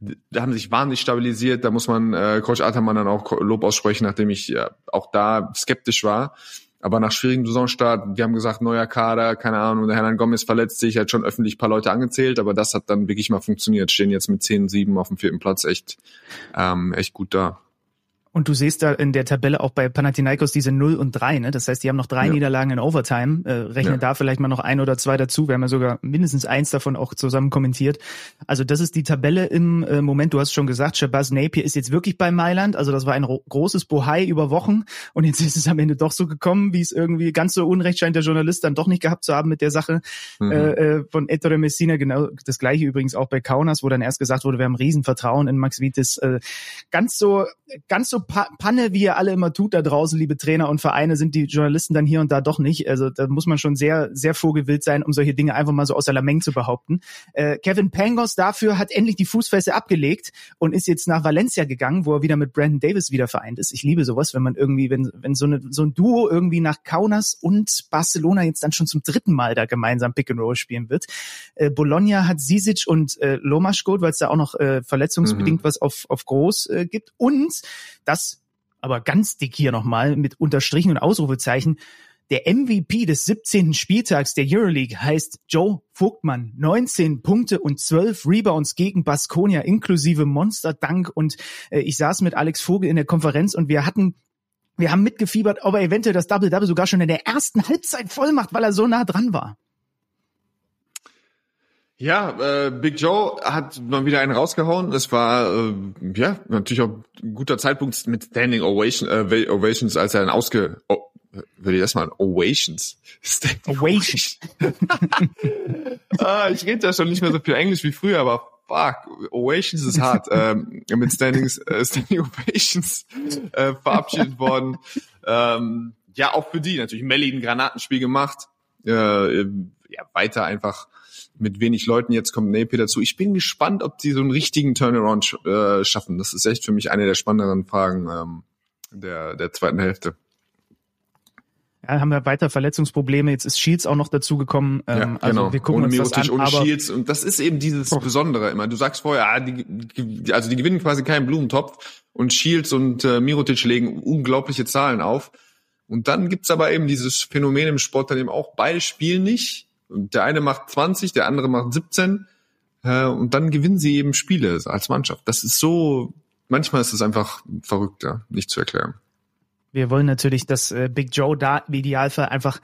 da haben sich wahnsinnig stabilisiert. Da muss man äh, Coach Ataman dann auch Lob aussprechen, nachdem ich ja, auch da skeptisch war. Aber nach schwierigem Saisonstart, wir haben gesagt, neuer Kader, keine Ahnung, der Hernan Gomez verletzt sich, hat schon öffentlich paar Leute angezählt, aber das hat dann wirklich mal funktioniert. Stehen jetzt mit 10, 7 auf dem vierten Platz echt, ähm, echt gut da. Und du siehst da in der Tabelle auch bei Panathinaikos diese 0 und 3, ne? Das heißt, die haben noch drei ja. Niederlagen in Overtime. Äh, rechnen ja. da vielleicht mal noch ein oder zwei dazu. Wir haben ja sogar mindestens eins davon auch zusammen kommentiert. Also das ist die Tabelle im äh, Moment. Du hast schon gesagt, Shabazz Napier ist jetzt wirklich bei Mailand. Also das war ein großes Bohai über Wochen. Und jetzt ist es am Ende doch so gekommen, wie es irgendwie ganz so unrecht scheint der Journalist dann doch nicht gehabt zu haben mit der Sache mhm. äh, äh von Ettore Messina. Genau das gleiche übrigens auch bei Kaunas, wo dann erst gesagt wurde, wir haben Riesenvertrauen in Max Vitis. Äh, ganz so, ganz so Panne, wie ihr alle immer tut da draußen, liebe Trainer und Vereine, sind die Journalisten dann hier und da doch nicht. Also da muss man schon sehr, sehr vogelwild sein, um solche Dinge einfach mal so aus der Lameng zu behaupten. Äh, Kevin Pangos dafür hat endlich die Fußfeste abgelegt und ist jetzt nach Valencia gegangen, wo er wieder mit Brandon Davis wieder vereint ist. Ich liebe sowas, wenn man irgendwie, wenn, wenn so, eine, so ein Duo irgendwie nach Kaunas und Barcelona jetzt dann schon zum dritten Mal da gemeinsam Pick and Roll spielen wird. Äh, Bologna hat Sisic und äh, Lomaschkot, weil es da auch noch äh, verletzungsbedingt mhm. was auf, auf groß äh, gibt. Und das aber ganz dick hier nochmal mit Unterstrichen und Ausrufezeichen. Der MVP des 17. Spieltags der Euroleague heißt Joe Vogtmann. 19 Punkte und 12 Rebounds gegen Baskonia inklusive Monster Dank. Und äh, ich saß mit Alex Vogel in der Konferenz und wir hatten wir haben mitgefiebert, ob er eventuell das Double-Double sogar schon in der ersten Halbzeit voll macht, weil er so nah dran war. Ja, äh, Big Joe hat mal wieder einen rausgehauen. Es war äh, ja natürlich auch ein guter Zeitpunkt mit Standing Ovation, äh, Ovations, als er dann ausge oh, will ich das mal Ovations. Ovations. ah, ich rede ja schon nicht mehr so viel Englisch wie früher, aber fuck, Ovations ist hart. ähm, mit Standings, äh, Standing Ovations äh, verabschiedet worden. Ähm, ja, auch für die natürlich. Melly ein Granatenspiel gemacht. Äh, ja, weiter einfach mit wenig Leuten. Jetzt kommt Napier dazu. Ich bin gespannt, ob die so einen richtigen Turnaround äh, schaffen. Das ist echt für mich eine der spannenderen Fragen ähm, der, der zweiten Hälfte. Ja, haben wir weiter Verletzungsprobleme. Jetzt ist Shields auch noch dazugekommen. Ähm, ja, also genau. wir gucken ohne uns das an, ohne Shields. Und das ist eben dieses oh. Besondere immer. Du sagst vorher, ah, die, also die gewinnen quasi keinen Blumentopf und Shields und äh, Mirotic legen unglaubliche Zahlen auf. Und dann gibt's aber eben dieses Phänomen im Sport dann eben auch, beide spielen nicht der eine macht 20, der andere macht 17 äh, und dann gewinnen sie eben Spiele als Mannschaft. Das ist so, manchmal ist es einfach verrückt, ja, nicht zu erklären. Wir wollen natürlich, dass äh, Big Joe da im Idealfall einfach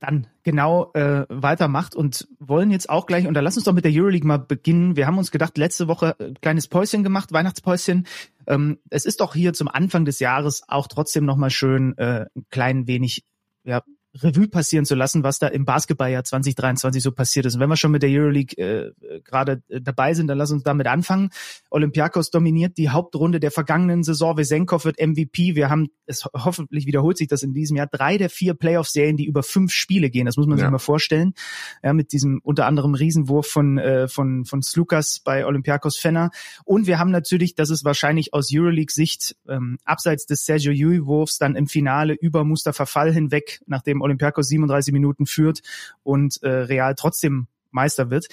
dann genau äh, weitermacht und wollen jetzt auch gleich, und da lass uns doch mit der Euroleague mal beginnen. Wir haben uns gedacht, letzte Woche äh, kleines Päuschen gemacht, Weihnachtspäuschen. Ähm, es ist doch hier zum Anfang des Jahres auch trotzdem nochmal schön, äh, ein klein wenig ja, Revue passieren zu lassen, was da im Basketballjahr 2023 so passiert ist. Und wenn wir schon mit der Euroleague äh, gerade äh, dabei sind, dann lass uns damit anfangen. Olympiakos dominiert die Hauptrunde der vergangenen Saison. Wesenkov wird MVP. Wir haben, es hoffentlich wiederholt sich das in diesem Jahr, drei der vier Playoff-Serien, die über fünf Spiele gehen. Das muss man ja. sich mal vorstellen. Ja, mit diesem unter anderem Riesenwurf von, äh, von, von Slukas bei Olympiakos Fenner. Und wir haben natürlich, das ist wahrscheinlich aus Euroleague-Sicht, ähm, abseits des Sergio Yui-Wurfs dann im Finale über Mustafa Fall hinweg, nachdem Olympiakos 37 Minuten führt und äh, Real trotzdem Meister wird.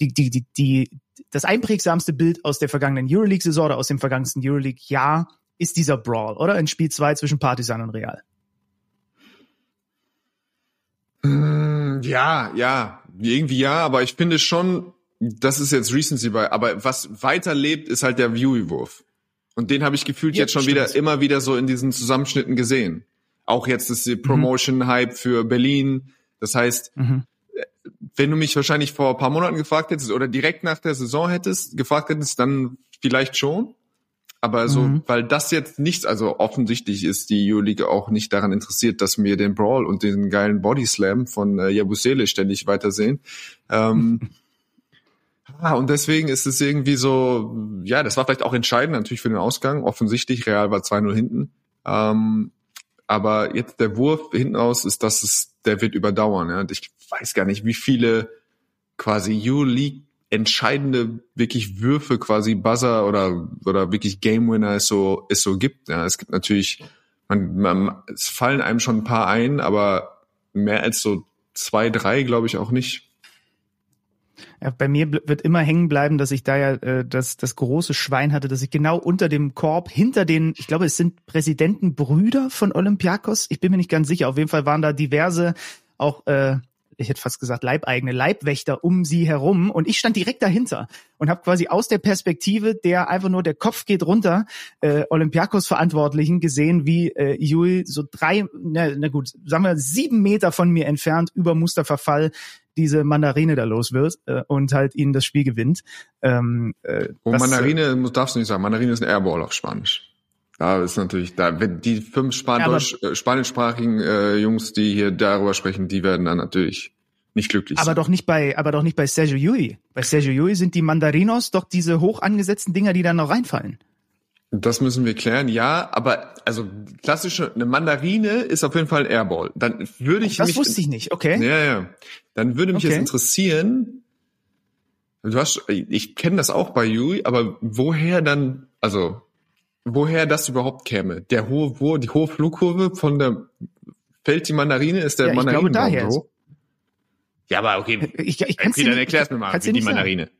Die, die, die, die, das einprägsamste Bild aus der vergangenen Euroleague-Saison oder aus dem vergangenen Euroleague-Jahr ist dieser Brawl, oder? In Spiel 2 zwischen Partisan und Real. Mm, ja, ja, irgendwie ja, aber ich finde schon, das ist jetzt Recency bei, aber was weiterlebt, ist halt der Viewy-Wurf. Und den habe ich gefühlt ja, jetzt schon stimmt. wieder immer wieder so in diesen Zusammenschnitten gesehen. Auch jetzt ist die Promotion-Hype für Berlin. Das heißt, mhm. wenn du mich wahrscheinlich vor ein paar Monaten gefragt hättest oder direkt nach der Saison hättest, gefragt hättest, dann vielleicht schon. Aber so, mhm. weil das jetzt nichts, also offensichtlich ist die EU-Liga auch nicht daran interessiert, dass wir den Brawl und den geilen Bodyslam von äh, Jabusele ständig weitersehen. Ähm, ah, und deswegen ist es irgendwie so, ja, das war vielleicht auch entscheidend natürlich für den Ausgang. Offensichtlich, Real war 2-0 hinten. Ähm, aber jetzt der Wurf hinten raus ist, dass es, der wird überdauern. Ja. ich weiß gar nicht, wie viele quasi U-League entscheidende wirklich Würfe, quasi Buzzer oder oder wirklich Game Winner es so es so gibt. Ja, es gibt natürlich, man, man, es fallen einem schon ein paar ein, aber mehr als so zwei, drei glaube ich auch nicht. Ja, bei mir wird immer hängen bleiben, dass ich da ja äh, das, das große Schwein hatte, dass ich genau unter dem Korb, hinter den, ich glaube, es sind Präsidentenbrüder von Olympiakos. Ich bin mir nicht ganz sicher. Auf jeden Fall waren da diverse auch äh, ich hätte fast gesagt leibeigene Leibwächter um sie herum und ich stand direkt dahinter und habe quasi aus der Perspektive, der einfach nur der Kopf geht runter, äh, Olympiakos Verantwortlichen gesehen, wie äh, Jul so drei, na, na gut, sagen wir sieben Meter von mir entfernt über Musterverfall diese Mandarine da los wird äh, und halt ihnen das Spiel gewinnt. Ähm, äh, und Mandarine äh, darfst du nicht sagen, Mandarine ist ein Airball auf Spanisch. Da ist natürlich, da wenn die fünf Spanisch, ja, äh, spanischsprachigen äh, Jungs, die hier darüber sprechen, die werden dann natürlich nicht glücklich aber sein. doch nicht bei, aber doch nicht bei Sergio Yui. Bei Sergio Yui sind die Mandarinos doch diese hoch angesetzten Dinger, die dann noch reinfallen. Das müssen wir klären, ja, aber also klassische eine Mandarine ist auf jeden Fall Airball. Dann würde ich das mich, wusste ich nicht, okay? Ja, ja. Dann würde mich okay. jetzt interessieren. Du hast, ich kenne das auch bei Yui, aber woher dann, also woher das überhaupt käme? Der hohe, wo die hohe Flugkurve von der fällt die Mandarine ist der ja, Mandarine so? Ja, aber okay. Ich, ich kann's okay, dann erklär's mir mal, wie die Mandarine. Sagen.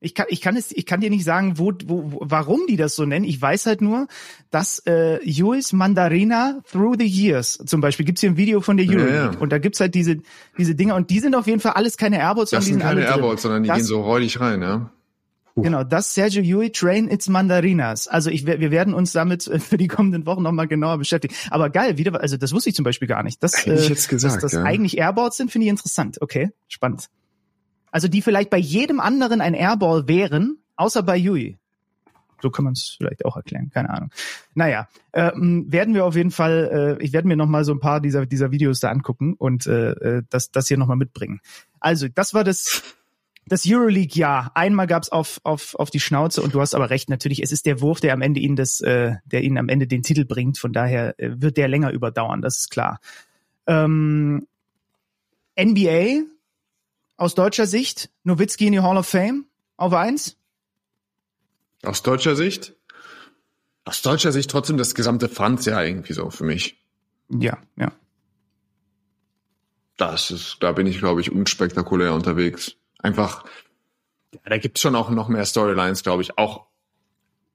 Ich kann, ich kann es, ich kann dir nicht sagen, wo, wo, warum die das so nennen. Ich weiß halt nur, dass äh, Jules Mandarina Through the Years zum Beispiel gibt's hier ein Video von der Euroleague ja, ja. und da gibt's halt diese diese Dinger und die sind auf jeden Fall alles keine Airballs, sondern die sind keine Airballs, sondern die das, gehen so räudig rein, ja. Puh. Genau, das Sergio Yui Train It's Mandarinas. Also ich, wir werden uns damit äh, für die kommenden Wochen nochmal genauer beschäftigen. Aber geil, wieder, also das wusste ich zum Beispiel gar nicht. Das, Hätte ich jetzt gesagt, dass das ja. eigentlich Airballs sind, finde ich interessant. Okay, spannend. Also die vielleicht bei jedem anderen ein Airball wären, außer bei Yui. So kann man es vielleicht auch erklären, keine Ahnung. Naja, ähm, werden wir auf jeden Fall, äh, ich werde mir noch mal so ein paar dieser, dieser Videos da angucken und äh, äh das, das hier noch mal mitbringen. Also, das war das das Euroleague-Jahr. Einmal gab's auf, auf, auf die Schnauze und du hast aber recht, natürlich, es ist der Wurf, der am Ende ihnen das, äh, der ihnen am Ende den Titel bringt. Von daher äh, wird der länger überdauern, das ist klar. Ähm, NBA aus deutscher Sicht, Nowitzki in die Hall of Fame auf eins. Aus deutscher Sicht? Aus deutscher Sicht trotzdem das gesamte Franz ja irgendwie so für mich. Ja, ja. Das ist, da bin ich, glaube ich, unspektakulär unterwegs. Einfach, ja, da gibt's schon auch noch mehr Storylines, glaube ich. Auch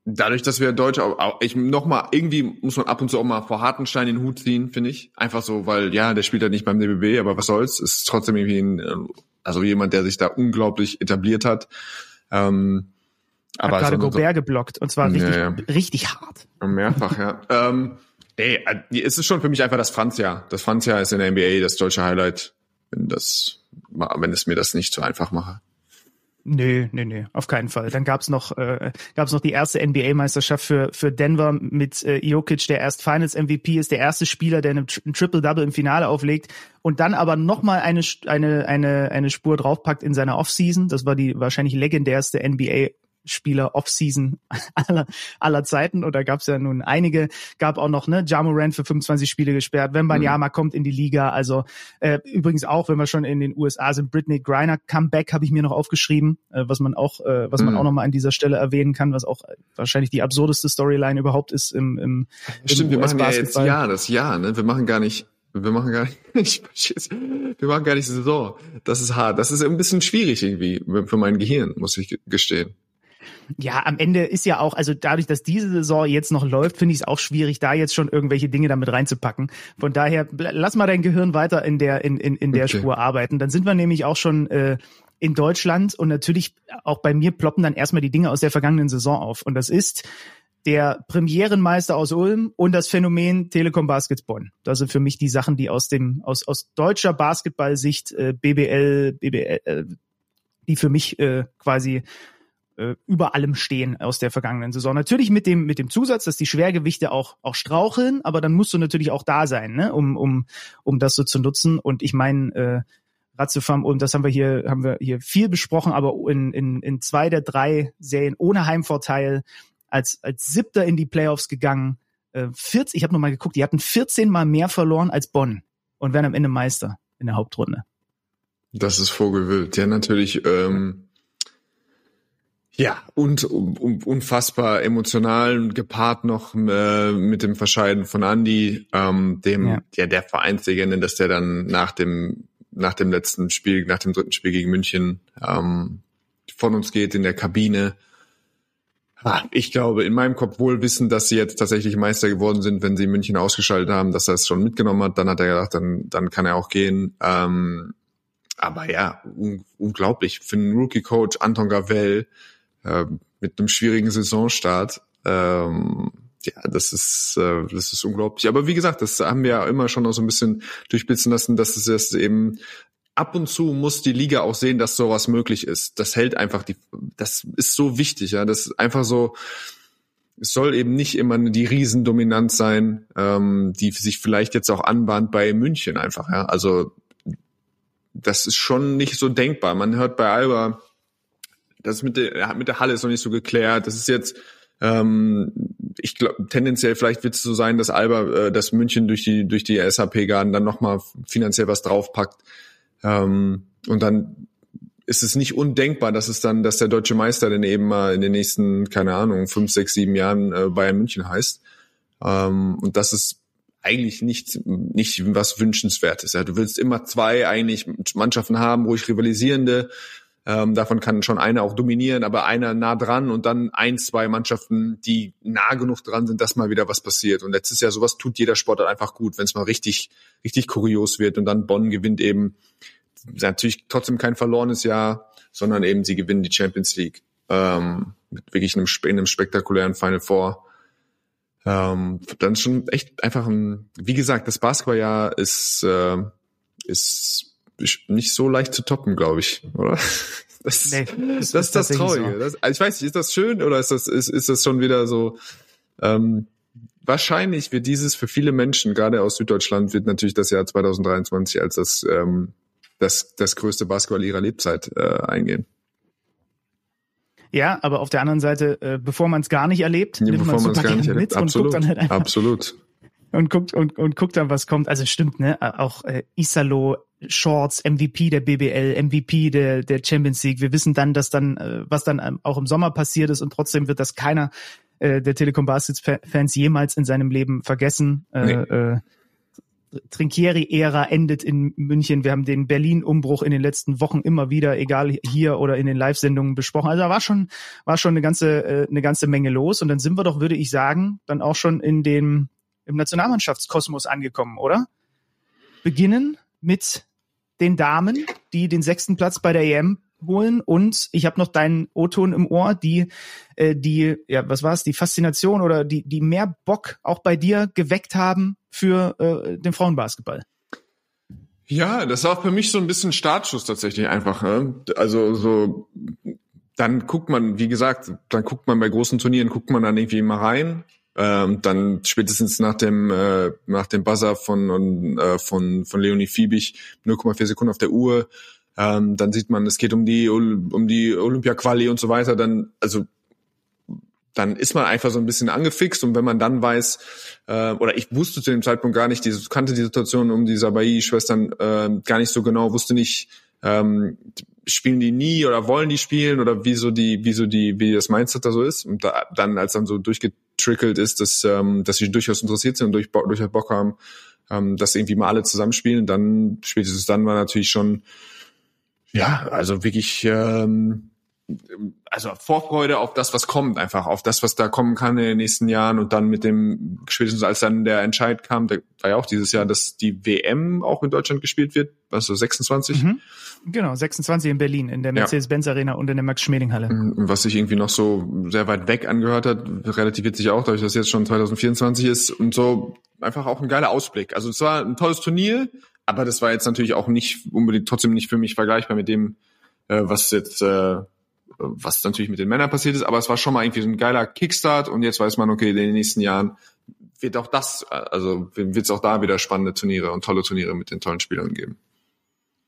dadurch, dass wir Deutsche, ich noch mal irgendwie muss man ab und zu auch mal vor Hartenstein den Hut ziehen, finde ich. Einfach so, weil ja, der spielt halt nicht beim DBB, aber was soll's? Ist trotzdem irgendwie ein, also jemand, der sich da unglaublich etabliert hat. Ähm, aber hat gerade so, Gobert geblockt und zwar richtig, ja, ja. richtig hart. Mehrfach, ja. ähm, ey, äh, es ist schon für mich einfach das Franzjahr. Das Franzjahr ist in der NBA das deutsche Highlight, wenn das, wenn es mir das nicht zu einfach mache. Nö, nö, nö, auf keinen Fall. Dann gab's noch, äh, gab's noch die erste NBA-Meisterschaft für für Denver mit äh, Jokic, der erst Finals MVP ist, der erste Spieler, der ein Triple Double im Finale auflegt und dann aber nochmal eine eine eine eine Spur draufpackt in seiner Offseason. Das war die wahrscheinlich legendärste NBA Spieler Offseason aller, aller Zeiten. Und da gab es ja nun einige. Gab auch noch, ne, Jamorant für 25 Spiele gesperrt. Wembanyama mhm. kommt in die Liga. Also äh, übrigens auch, wenn wir schon in den USA sind, Britney Griner Comeback habe ich mir noch aufgeschrieben, äh, was man auch, äh, was mhm. man auch noch mal an dieser Stelle erwähnen kann, was auch wahrscheinlich die absurdeste Storyline überhaupt ist im, im, Stimmt, im wir machen ja jetzt ja das Jahr, ne? Wir machen gar nicht wir machen gar nicht, wir machen gar nicht Saison. Das ist hart. Das ist ein bisschen schwierig irgendwie für mein Gehirn, muss ich gestehen. Ja, am Ende ist ja auch, also dadurch, dass diese Saison jetzt noch läuft, finde ich es auch schwierig, da jetzt schon irgendwelche Dinge damit reinzupacken. Von daher, lass mal dein Gehirn weiter in der, in, in, in der okay. Spur arbeiten. Dann sind wir nämlich auch schon äh, in Deutschland und natürlich auch bei mir ploppen dann erstmal die Dinge aus der vergangenen Saison auf. Und das ist der Premierenmeister aus Ulm und das Phänomen Telekom Baskets Bonn. Das sind für mich die Sachen, die aus dem aus aus deutscher Basketballsicht äh, BBL BBL äh, die für mich äh, quasi äh, über allem stehen aus der vergangenen Saison. Natürlich mit dem mit dem Zusatz, dass die Schwergewichte auch auch straucheln, aber dann musst du natürlich auch da sein, ne, um um um das so zu nutzen. Und ich meine, äh, Ratzefam und das haben wir hier haben wir hier viel besprochen, aber in in in zwei der drei Serien ohne Heimvorteil als als Siebter in die Playoffs gegangen. Äh, 40, ich habe noch mal geguckt, die hatten 14 mal mehr verloren als Bonn und werden am Ende Meister in der Hauptrunde. Das ist Vogelwild. Ja, natürlich. Ähm ja, und um, unfassbar emotional gepaart noch äh, mit dem Verscheiden von Andy, ähm, dem ja, ja der Vereinslegende, dass der dann nach dem nach dem letzten Spiel, nach dem dritten Spiel gegen München ähm, von uns geht in der Kabine. Ah, ich glaube, in meinem Kopf wohl wissen, dass sie jetzt tatsächlich Meister geworden sind, wenn sie München ausgeschaltet haben, dass er es schon mitgenommen hat. Dann hat er gedacht, dann, dann kann er auch gehen. Ähm, aber ja, un unglaublich. Für einen Rookie-Coach Anton Gavel, äh, mit einem schwierigen Saisonstart. Ähm, ja, das ist, äh, das ist unglaublich. Aber wie gesagt, das haben wir ja immer schon noch so ein bisschen durchblitzen lassen, dass es jetzt eben ab und zu muss die Liga auch sehen, dass sowas möglich ist. Das hält einfach die, das ist so wichtig, ja. Das ist einfach so, es soll eben nicht immer die Riesendominanz sein, ähm, die sich vielleicht jetzt auch anbahnt bei München einfach, ja. Also, das ist schon nicht so denkbar. Man hört bei Alba, das mit der, mit der Halle ist noch nicht so geklärt. Das ist jetzt, ähm, ich glaube, tendenziell vielleicht wird es so sein, dass Alba, äh, dass München durch die, durch die SAP-Garden dann nochmal finanziell was draufpackt. Ähm, und dann ist es nicht undenkbar, dass es dann, dass der deutsche Meister dann eben mal in den nächsten, keine Ahnung, fünf, sechs, sieben Jahren äh, Bayern München heißt. Ähm, und das ist eigentlich nicht, nicht was wünschenswertes. Ja. Du willst immer zwei eigentlich Mannschaften haben, ruhig rivalisierende, ähm, davon kann schon einer auch dominieren, aber einer nah dran und dann ein, zwei Mannschaften, die nah genug dran sind, dass mal wieder was passiert. Und letztes Jahr sowas tut jeder Sportler einfach gut, wenn es mal richtig, richtig kurios wird und dann Bonn gewinnt eben natürlich trotzdem kein verlorenes Jahr, sondern eben sie gewinnen die Champions League ähm, mit wirklich einem, einem spektakulären Final Four. Ähm, dann schon echt einfach ein, wie gesagt, das Basketballjahr ist, äh, ist nicht so leicht zu toppen, glaube ich, oder? Das, nee, das, das ist das Traurige. So. Das, also ich weiß nicht, ist das schön oder ist das, ist, ist das schon wieder so, ähm, wahrscheinlich wird dieses für viele Menschen, gerade aus Süddeutschland, wird natürlich das Jahr 2023 als das, ähm, das, das größte Basketball ihrer Lebzeit äh, eingehen. Ja, aber auf der anderen Seite, äh, bevor man es gar nicht erlebt, ja, nimmt man es gar nicht erlebt. Absolut. Halt Absolut. Und guckt und, und guckt dann, was kommt. Also stimmt, ne? Auch äh, Isalo, Shorts, MVP der BBL, MVP der, der Champions League. Wir wissen dann, dass dann, äh, was dann ähm, auch im Sommer passiert ist und trotzdem wird das keiner äh, der Telekom Baskets-Fans jemals in seinem Leben vergessen. Äh, nee. äh, Trinkieri-Ära endet in München. Wir haben den Berlin-Umbruch in den letzten Wochen immer wieder, egal hier oder in den Live-Sendungen besprochen. Also da war schon, war schon eine ganze, äh, eine ganze Menge los. Und dann sind wir doch, würde ich sagen, dann auch schon in dem, im Nationalmannschaftskosmos angekommen, oder? Beginnen mit den Damen, die den sechsten Platz bei der EM holen und ich habe noch deinen O-Ton im Ohr, die äh, die ja was war es, die Faszination oder die die mehr Bock auch bei dir geweckt haben für äh, den Frauenbasketball. Ja, das war für mich so ein bisschen Startschuss tatsächlich einfach. Ne? Also so dann guckt man, wie gesagt, dann guckt man bei großen Turnieren, guckt man dann irgendwie mal rein. Ähm, dann spätestens nach dem äh, nach dem Buzzer von äh, von von Leonie Fiebig 0,4 Sekunden auf der Uhr ähm, dann sieht man, es geht um die um die Olympia-Quali und so weiter. Dann also dann ist man einfach so ein bisschen angefixt und wenn man dann weiß, äh, oder ich wusste zu dem Zeitpunkt gar nicht, diese, kannte die Situation um die Sabai-Schwestern äh, gar nicht so genau, wusste nicht, ähm, spielen die nie oder wollen die spielen oder wie so die, wie so die, wie das Mindset da so ist. Und da, dann, als dann so durchgetrickelt ist, dass, ähm, dass sie durchaus interessiert sind und durch, durchaus Bock haben, ähm, dass irgendwie mal alle zusammenspielen, dann spätestens dann war natürlich schon ja, also wirklich, ähm, also Vorfreude auf das, was kommt, einfach auf das, was da kommen kann in den nächsten Jahren und dann mit dem, spätestens als dann der Entscheid kam, da war ja auch dieses Jahr, dass die WM auch in Deutschland gespielt wird, also 26. Mhm. Genau, 26 in Berlin, in der Mercedes-Benz Arena und in der Max-Schmeling-Halle. Mhm, was sich irgendwie noch so sehr weit weg angehört hat, relativiert sich auch, dadurch, dass jetzt schon 2024 ist und so einfach auch ein geiler Ausblick. Also es war ein tolles Turnier, aber das war jetzt natürlich auch nicht unbedingt trotzdem nicht für mich vergleichbar mit dem, äh, was jetzt, äh, was natürlich mit den Männern passiert ist. Aber es war schon mal irgendwie so ein geiler Kickstart und jetzt weiß man, okay, in den nächsten Jahren wird auch das, also wird es auch da wieder spannende Turniere und tolle Turniere mit den tollen Spielern geben.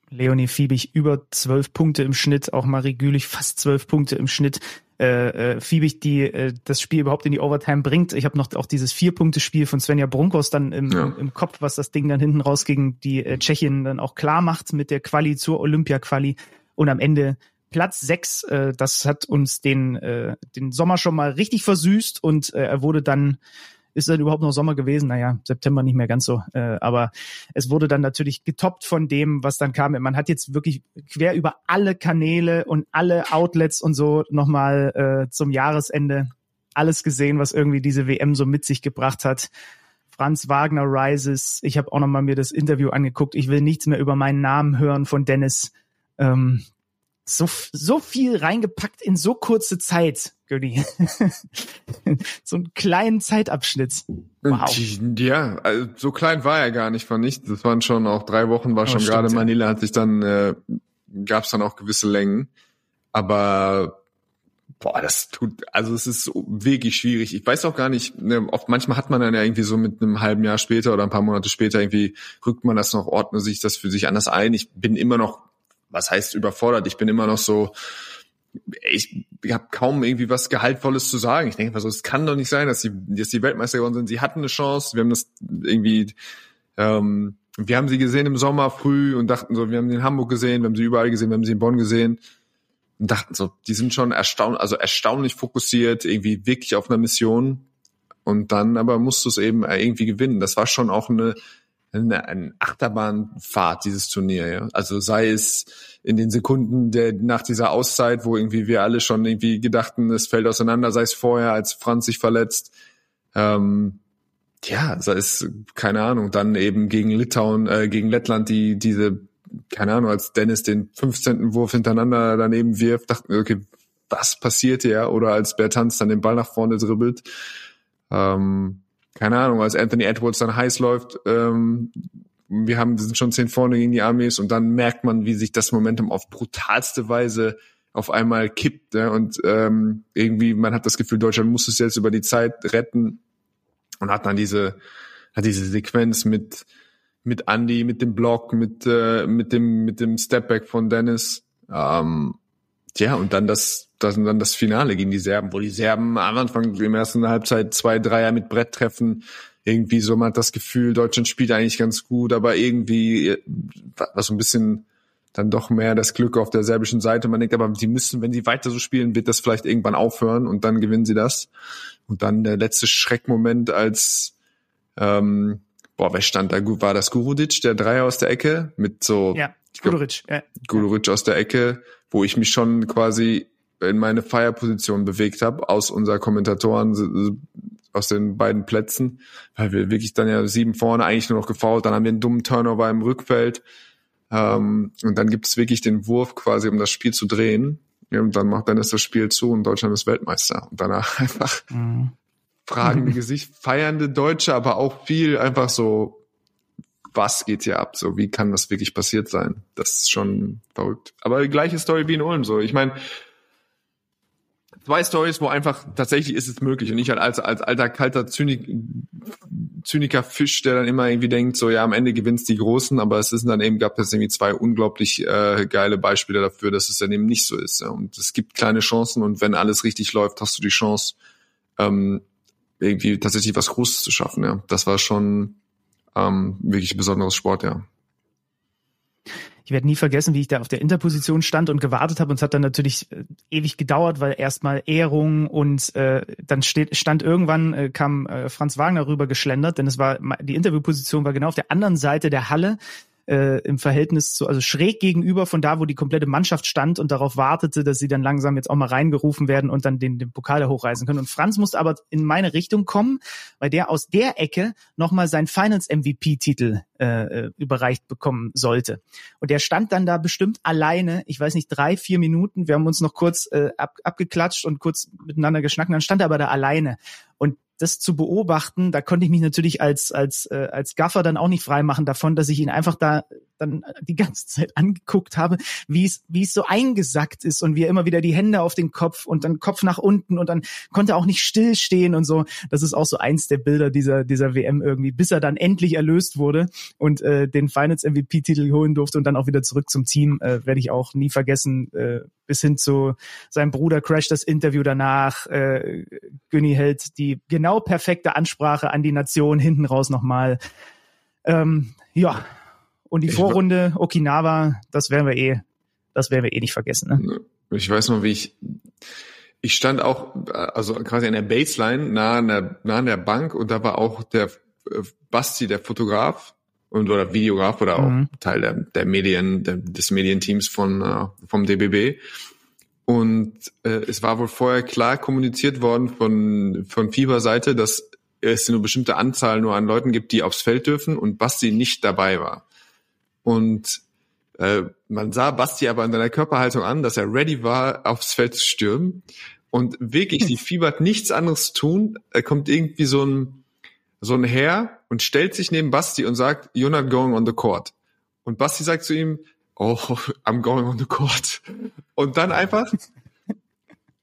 Leonie Fiebig über zwölf Punkte im Schnitt, auch Marie Gülich fast zwölf Punkte im Schnitt äh, äh, Fiebig, die äh, das Spiel überhaupt in die Overtime bringt. Ich habe noch auch dieses Vier-Punkte-Spiel von Svenja Brunkos dann im, ja. im, Kopf, was das Ding dann hinten raus gegen die äh, Tschechien dann auch klar macht mit der Quali zur Olympia-Quali und am Ende Platz sechs. Äh, das hat uns den, äh, den Sommer schon mal richtig versüßt und äh, er wurde dann ist dann überhaupt noch Sommer gewesen? Naja, September nicht mehr ganz so. Äh, aber es wurde dann natürlich getoppt von dem, was dann kam. Man hat jetzt wirklich quer über alle Kanäle und alle Outlets und so nochmal äh, zum Jahresende alles gesehen, was irgendwie diese WM so mit sich gebracht hat. Franz Wagner Rises. Ich habe auch nochmal mir das Interview angeguckt. Ich will nichts mehr über meinen Namen hören von Dennis. Ähm, so, so viel reingepackt in so kurze Zeit, Gödi. so einen kleinen Zeitabschnitt. Wow. Ja, also so klein war er gar nicht, fand ich. Das waren schon auch drei Wochen, war oh, schon stimmt, gerade Manila, hat sich dann, äh, gab es dann auch gewisse Längen. Aber boah, das tut, also es ist wirklich schwierig. Ich weiß auch gar nicht, ne, oft manchmal hat man dann ja irgendwie so mit einem halben Jahr später oder ein paar Monate später irgendwie rückt man das noch, ordnet sich das für sich anders ein. Ich bin immer noch was heißt überfordert? Ich bin immer noch so, ich, ich habe kaum irgendwie was Gehaltvolles zu sagen. Ich denke also, es kann doch nicht sein, dass sie, dass die Weltmeister geworden sind. Sie hatten eine Chance. Wir haben das irgendwie, ähm, wir haben sie gesehen im Sommer früh und dachten so, wir haben sie in Hamburg gesehen, wir haben sie überall gesehen, wir haben sie in Bonn gesehen und dachten so, die sind schon erstaunlich, also erstaunlich fokussiert, irgendwie wirklich auf einer Mission. Und dann aber musst du es eben irgendwie gewinnen. Das war schon auch eine eine, eine Achterbahnfahrt, dieses Turnier. Ja? Also sei es in den Sekunden der nach dieser Auszeit, wo irgendwie wir alle schon irgendwie gedachten, es fällt auseinander, sei es vorher, als Franz sich verletzt. Ähm, ja, sei es, keine Ahnung, dann eben gegen Litauen, äh, gegen Lettland, die diese, keine Ahnung, als Dennis den 15. Wurf hintereinander daneben wirft, dachten wir, okay, was passiert hier? Oder als Bertanz dann den Ball nach vorne dribbelt. Ähm, keine Ahnung, als Anthony Edwards dann heiß läuft, ähm, wir haben sind schon zehn vorne gegen die Amis und dann merkt man, wie sich das Momentum auf brutalste Weise auf einmal kippt. Ne? Und ähm, irgendwie, man hat das Gefühl, Deutschland muss es jetzt über die Zeit retten und hat dann diese, hat diese Sequenz mit mit Andy, mit dem Block, mit äh, mit dem mit dem Stepback von Dennis. Ähm, ja, und dann das, das dann das Finale gegen die Serben, wo die Serben am Anfang im ersten Halbzeit zwei Dreier mit Brett treffen. Irgendwie so, man hat das Gefühl, Deutschland spielt eigentlich ganz gut, aber irgendwie was so ein bisschen dann doch mehr das Glück auf der serbischen Seite. Man denkt aber, sie müssen, wenn sie weiter so spielen, wird das vielleicht irgendwann aufhören und dann gewinnen sie das. Und dann der letzte Schreckmoment, als ähm, boah, wer stand da? War das Gurudic, der Dreier aus der Ecke mit so ja, Guduric, ja. Guduric aus der Ecke, wo ich mich schon quasi in meine Feierposition bewegt habe aus unserer Kommentatoren aus den beiden Plätzen, weil wir wirklich dann ja sieben vorne eigentlich nur noch gefault, dann haben wir einen dummen Turnover im Rückfeld ähm, und dann gibt es wirklich den Wurf quasi, um das Spiel zu drehen. Und dann macht dann ist das Spiel zu und Deutschland ist Weltmeister. Und danach einfach mhm. fragende Gesicht, feiernde Deutsche, aber auch viel einfach so, was geht hier ab? So, wie kann das wirklich passiert sein? Das ist schon verrückt. Aber die gleiche Story wie in Ulm. So, ich meine, zwei Stories, wo einfach tatsächlich ist es möglich und ich halt als als alter kalter Zynik, Zyniker Fisch, der dann immer irgendwie denkt, so ja am Ende gewinnst die Großen, aber es ist dann eben gab es irgendwie zwei unglaublich äh, geile Beispiele dafür, dass es dann eben nicht so ist. Ja. Und es gibt kleine Chancen und wenn alles richtig läuft, hast du die Chance ähm, irgendwie tatsächlich was Großes zu schaffen. Ja, das war schon ähm, wirklich besonderes Sport, ja ich werde nie vergessen, wie ich da auf der Interposition stand und gewartet habe. Und es hat dann natürlich äh, ewig gedauert, weil erstmal Ehrung und äh, dann steht, stand irgendwann, äh, kam äh, Franz Wagner rüber geschlendert, denn es war die Interviewposition war genau auf der anderen Seite der Halle äh, im Verhältnis zu, also schräg gegenüber von da, wo die komplette Mannschaft stand und darauf wartete, dass sie dann langsam jetzt auch mal reingerufen werden und dann den, den Pokal da hochreisen können. Und Franz musste aber in meine Richtung kommen, weil der aus der Ecke nochmal seinen Finance-MVP-Titel äh, überreicht bekommen sollte. Und der stand dann da bestimmt alleine, ich weiß nicht, drei, vier Minuten. Wir haben uns noch kurz äh, ab, abgeklatscht und kurz miteinander geschnackt, dann stand er aber da alleine. Und das zu beobachten, da konnte ich mich natürlich als als äh, als Gaffer dann auch nicht freimachen davon, dass ich ihn einfach da dann die ganze Zeit angeguckt habe, wie es wie es so eingesackt ist und wie er immer wieder die Hände auf den Kopf und dann Kopf nach unten und dann konnte er auch nicht stillstehen und so. Das ist auch so eins der Bilder dieser dieser WM irgendwie, bis er dann endlich erlöst wurde und äh, den Finals MVP Titel holen durfte und dann auch wieder zurück zum Team, äh, werde ich auch nie vergessen. Äh, bis hin zu seinem Bruder Crash das Interview danach. Äh, Günni hält die genau perfekte Ansprache an die Nation hinten raus nochmal. Ähm, ja, und die ich Vorrunde Okinawa, das werden wir eh, das werden wir eh nicht vergessen. Ne? Ich weiß noch, wie ich ich stand auch, also quasi an der Baseline, nah an der, nah an der Bank und da war auch der äh, Basti, der Fotograf und oder Videograf oder auch mhm. Teil der, der Medien, der, des Medienteams von uh, vom DBB. Und äh, es war wohl vorher klar kommuniziert worden von von FIBA-Seite, dass es nur bestimmte Anzahl nur an Leuten gibt, die aufs Feld dürfen und Basti nicht dabei war. Und äh, man sah Basti aber in seiner Körperhaltung an, dass er ready war, aufs Feld zu stürmen. Und wirklich, die fiebert nichts anderes zu tun. Er kommt irgendwie so ein so ein Herr und stellt sich neben Basti und sagt, you're not going on the court. Und Basti sagt zu ihm, oh, I'm going on the court. Und dann einfach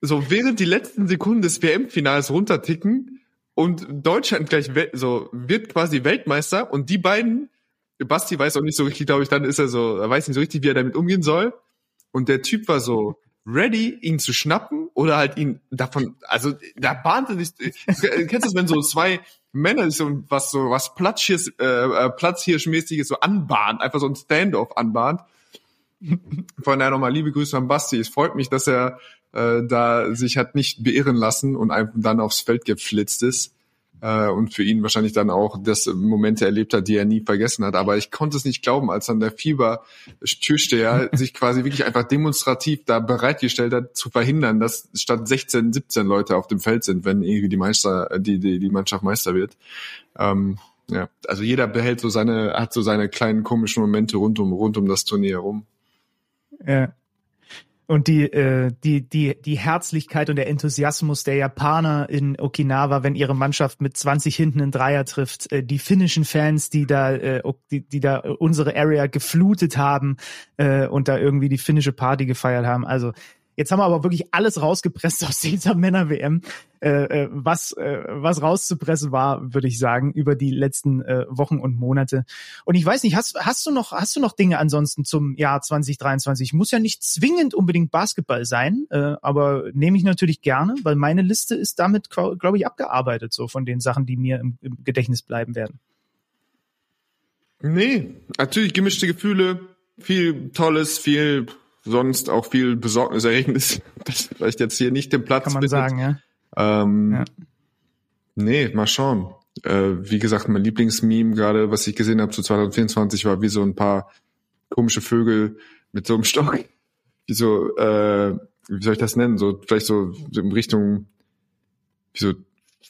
so während die letzten Sekunden des WM-Finals runterticken und Deutschland gleich so wird quasi Weltmeister und die beiden Basti weiß auch nicht so richtig, glaube ich, dann ist er so, er weiß nicht so richtig, wie er damit umgehen soll. Und der Typ war so ready, ihn zu schnappen oder halt ihn davon, also da bahnte sich, kennst du das, wenn so zwei Männer so was so was Platzhirsch, äh, äh, Platzhirschmäßiges so anbahnt, einfach so ein Standoff anbahnt. Von daher nochmal liebe Grüße an Basti. Es freut mich, dass er äh, da sich hat nicht beirren lassen und einfach dann aufs Feld geflitzt ist äh, und für ihn wahrscheinlich dann auch das Momente erlebt hat, die er nie vergessen hat. Aber ich konnte es nicht glauben, als dann der Fieber-Türsteher sich quasi wirklich einfach demonstrativ da bereitgestellt hat, zu verhindern, dass statt 16, 17 Leute auf dem Feld sind, wenn irgendwie die Meister, die, die, die Mannschaft Meister wird. Ähm, ja, also jeder behält so seine, hat so seine kleinen komischen Momente rund um, rund um das Turnier herum. Ja. Und die, äh, die, die, die Herzlichkeit und der Enthusiasmus der Japaner in Okinawa, wenn ihre Mannschaft mit 20 hinten einen Dreier trifft, äh, die finnischen Fans, die da, äh, die, die da unsere Area geflutet haben äh, und da irgendwie die finnische Party gefeiert haben. Also Jetzt haben wir aber wirklich alles rausgepresst aus dieser Männer-WM, äh, äh, was, äh, was rauszupressen war, würde ich sagen, über die letzten äh, Wochen und Monate. Und ich weiß nicht, hast, hast du noch, hast du noch Dinge ansonsten zum Jahr 2023? Muss ja nicht zwingend unbedingt Basketball sein, äh, aber nehme ich natürlich gerne, weil meine Liste ist damit, glaube ich, abgearbeitet, so von den Sachen, die mir im, im Gedächtnis bleiben werden. Nee, natürlich gemischte Gefühle, viel Tolles, viel sonst auch viel Besorgniserregendes, das vielleicht jetzt hier nicht den Platz Kann man findet. sagen, ja. Ähm, ja. Nee, mal schauen. Äh, wie gesagt, mein Lieblingsmeme gerade, was ich gesehen habe zu 2024, war wie so ein paar komische Vögel mit so einem Stock. Wie so, äh, wie soll ich das nennen? So, vielleicht so, so in Richtung, wie so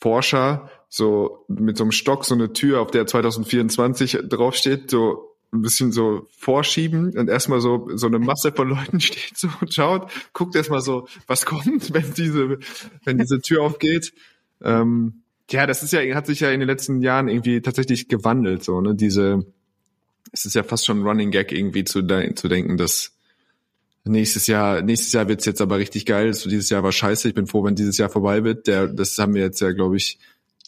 Forscher, so mit so einem Stock, so eine Tür, auf der 2024 draufsteht, so ein bisschen so vorschieben und erstmal so so eine Masse von Leuten steht so und schaut, guckt erstmal so, was kommt, wenn diese wenn diese Tür aufgeht. Ähm, ja, das ist ja hat sich ja in den letzten Jahren irgendwie tatsächlich gewandelt so, ne, diese es ist ja fast schon Running Gag irgendwie zu de zu denken, dass nächstes Jahr nächstes Jahr wird's jetzt aber richtig geil, so dieses Jahr war scheiße, ich bin froh, wenn dieses Jahr vorbei wird. Der das haben wir jetzt ja glaube ich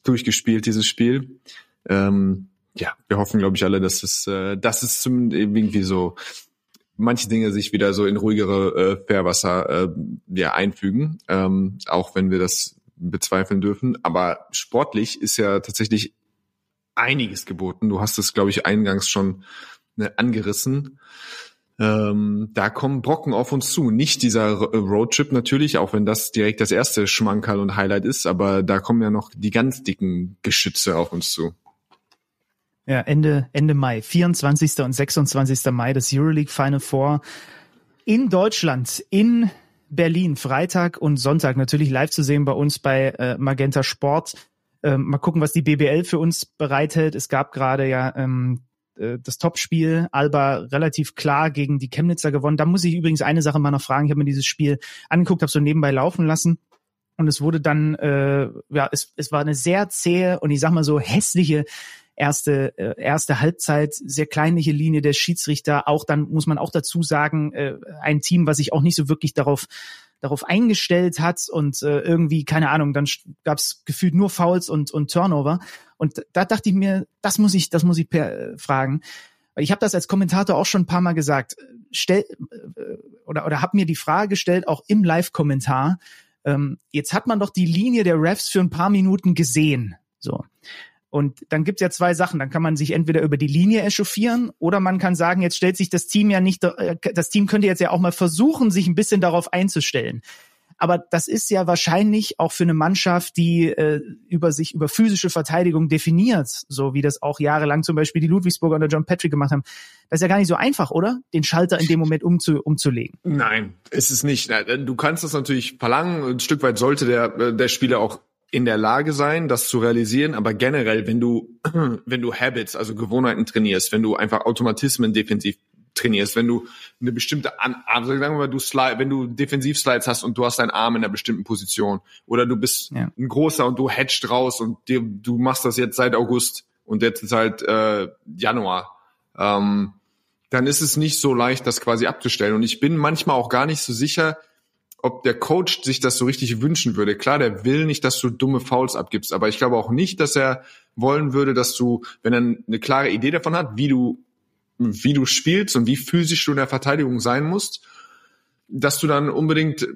durchgespielt dieses Spiel. Ähm, ja, wir hoffen, glaube ich, alle, dass es, äh, dass es zum irgendwie so manche Dinge sich wieder so in ruhigere äh, Fährwasser äh, ja, einfügen, ähm, auch wenn wir das bezweifeln dürfen. Aber sportlich ist ja tatsächlich einiges geboten. Du hast es, glaube ich, eingangs schon ne, angerissen. Ähm, da kommen Brocken auf uns zu. Nicht dieser Roadtrip natürlich, auch wenn das direkt das erste Schmankerl und Highlight ist, aber da kommen ja noch die ganz dicken Geschütze auf uns zu. Ja, Ende, Ende Mai, 24. und 26. Mai, das Euroleague Final Four in Deutschland, in Berlin, Freitag und Sonntag natürlich live zu sehen bei uns bei äh, Magenta Sport. Ähm, mal gucken, was die BBL für uns bereithält. Es gab gerade ja ähm, äh, das Topspiel, Alba relativ klar gegen die Chemnitzer gewonnen. Da muss ich übrigens eine Sache mal noch fragen. Ich habe mir dieses Spiel angeguckt, habe so nebenbei laufen lassen. Und es wurde dann, äh, ja, es, es war eine sehr zähe und ich sag mal so hässliche erste, äh, erste Halbzeit, sehr kleinliche Linie der Schiedsrichter. Auch dann muss man auch dazu sagen, äh, ein Team, was sich auch nicht so wirklich darauf darauf eingestellt hat und äh, irgendwie, keine Ahnung, dann gab es gefühlt nur Fouls und, und Turnover. Und da dachte ich mir, das muss ich, das muss ich per, äh, fragen. Ich habe das als Kommentator auch schon ein paar Mal gesagt. Stell äh, oder oder habe mir die Frage gestellt, auch im Live-Kommentar. Ähm, jetzt hat man doch die Linie der Refs für ein paar Minuten gesehen. So. Und dann gibt's ja zwei Sachen. Dann kann man sich entweder über die Linie echauffieren oder man kann sagen, jetzt stellt sich das Team ja nicht, äh, das Team könnte jetzt ja auch mal versuchen, sich ein bisschen darauf einzustellen. Aber das ist ja wahrscheinlich auch für eine Mannschaft, die äh, über sich über physische Verteidigung definiert, so wie das auch jahrelang zum Beispiel die Ludwigsburger oder John Patrick gemacht haben. Das ist ja gar nicht so einfach, oder? Den Schalter in dem Moment umzu, umzulegen. Nein, ist es nicht. Du kannst das natürlich verlangen. Ein Stück weit sollte der, äh, der Spieler auch in der Lage sein, das zu realisieren, aber generell, wenn du, wenn du Habits, also Gewohnheiten trainierst, wenn du einfach Automatismen defensiv trainierst, wenn du eine bestimmte, An also sagen wir mal, du Slide, wenn du Defensivslides hast und du hast deinen Arm in einer bestimmten Position oder du bist ja. ein großer und du hedgst raus und dir, du machst das jetzt seit August und jetzt ist halt äh, Januar, ähm, dann ist es nicht so leicht, das quasi abzustellen. Und ich bin manchmal auch gar nicht so sicher, ob der Coach sich das so richtig wünschen würde. Klar, der will nicht, dass du dumme Fouls abgibst, aber ich glaube auch nicht, dass er wollen würde, dass du, wenn er eine klare Idee davon hat, wie du, wie du spielst und wie physisch du in der Verteidigung sein musst, dass du dann unbedingt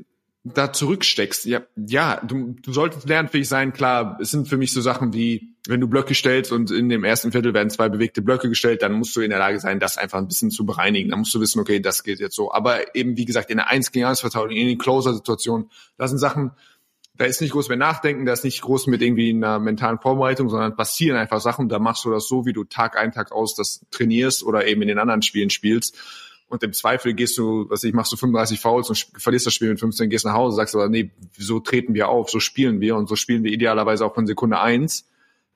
da zurücksteckst. Ja, ja du, du solltest lernfähig sein, klar. Es sind für mich so Sachen wie, wenn du Blöcke stellst und in dem ersten Viertel werden zwei bewegte Blöcke gestellt, dann musst du in der Lage sein, das einfach ein bisschen zu bereinigen. Dann musst du wissen, okay, das geht jetzt so. Aber eben, wie gesagt, in der 1 gegen 1 Verteidigung, in den Closer-Situationen, da sind Sachen, da ist nicht groß mehr Nachdenken, da ist nicht groß mit irgendwie einer mentalen Vorbereitung, sondern passieren einfach Sachen, da machst du das so, wie du Tag ein, Tag aus das trainierst oder eben in den anderen Spielen spielst. Und im Zweifel gehst du, was ich, machst du 35 Fouls und verlierst das Spiel mit 15, gehst nach Hause, sagst aber, nee, so treten wir auf, so spielen wir und so spielen wir idealerweise auch von Sekunde eins.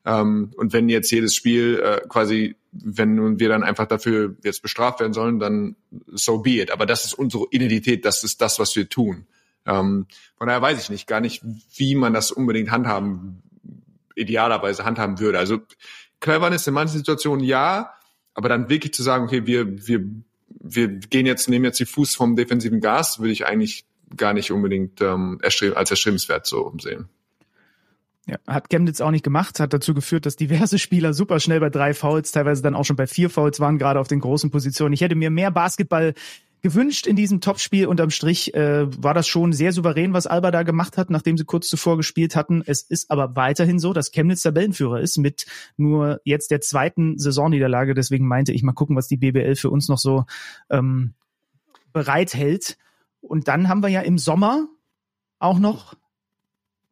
Ähm, und wenn jetzt jedes Spiel äh, quasi, wenn wir dann einfach dafür jetzt bestraft werden sollen, dann so be it. Aber das ist unsere Identität, das ist das, was wir tun. Ähm, von daher weiß ich nicht, gar nicht, wie man das unbedingt handhaben, idealerweise handhaben würde. Also Cleverness in manchen Situationen ja, aber dann wirklich zu sagen, okay, wir, wir, wir gehen jetzt, nehmen jetzt die Fuß vom defensiven Gas, würde ich eigentlich gar nicht unbedingt ähm, erstreb als erstrebenswert so sehen. Ja, hat Chemnitz auch nicht gemacht, hat dazu geführt, dass diverse Spieler super schnell bei drei Fouls, teilweise dann auch schon bei vier Fouls waren, gerade auf den großen Positionen. Ich hätte mir mehr Basketball gewünscht in diesem Topspiel. Unterm Strich äh, war das schon sehr souverän, was Alba da gemacht hat, nachdem sie kurz zuvor gespielt hatten. Es ist aber weiterhin so, dass Chemnitz Tabellenführer ist mit nur jetzt der zweiten Saisonniederlage. Deswegen meinte ich mal gucken, was die BBL für uns noch so ähm, bereithält. Und dann haben wir ja im Sommer auch noch,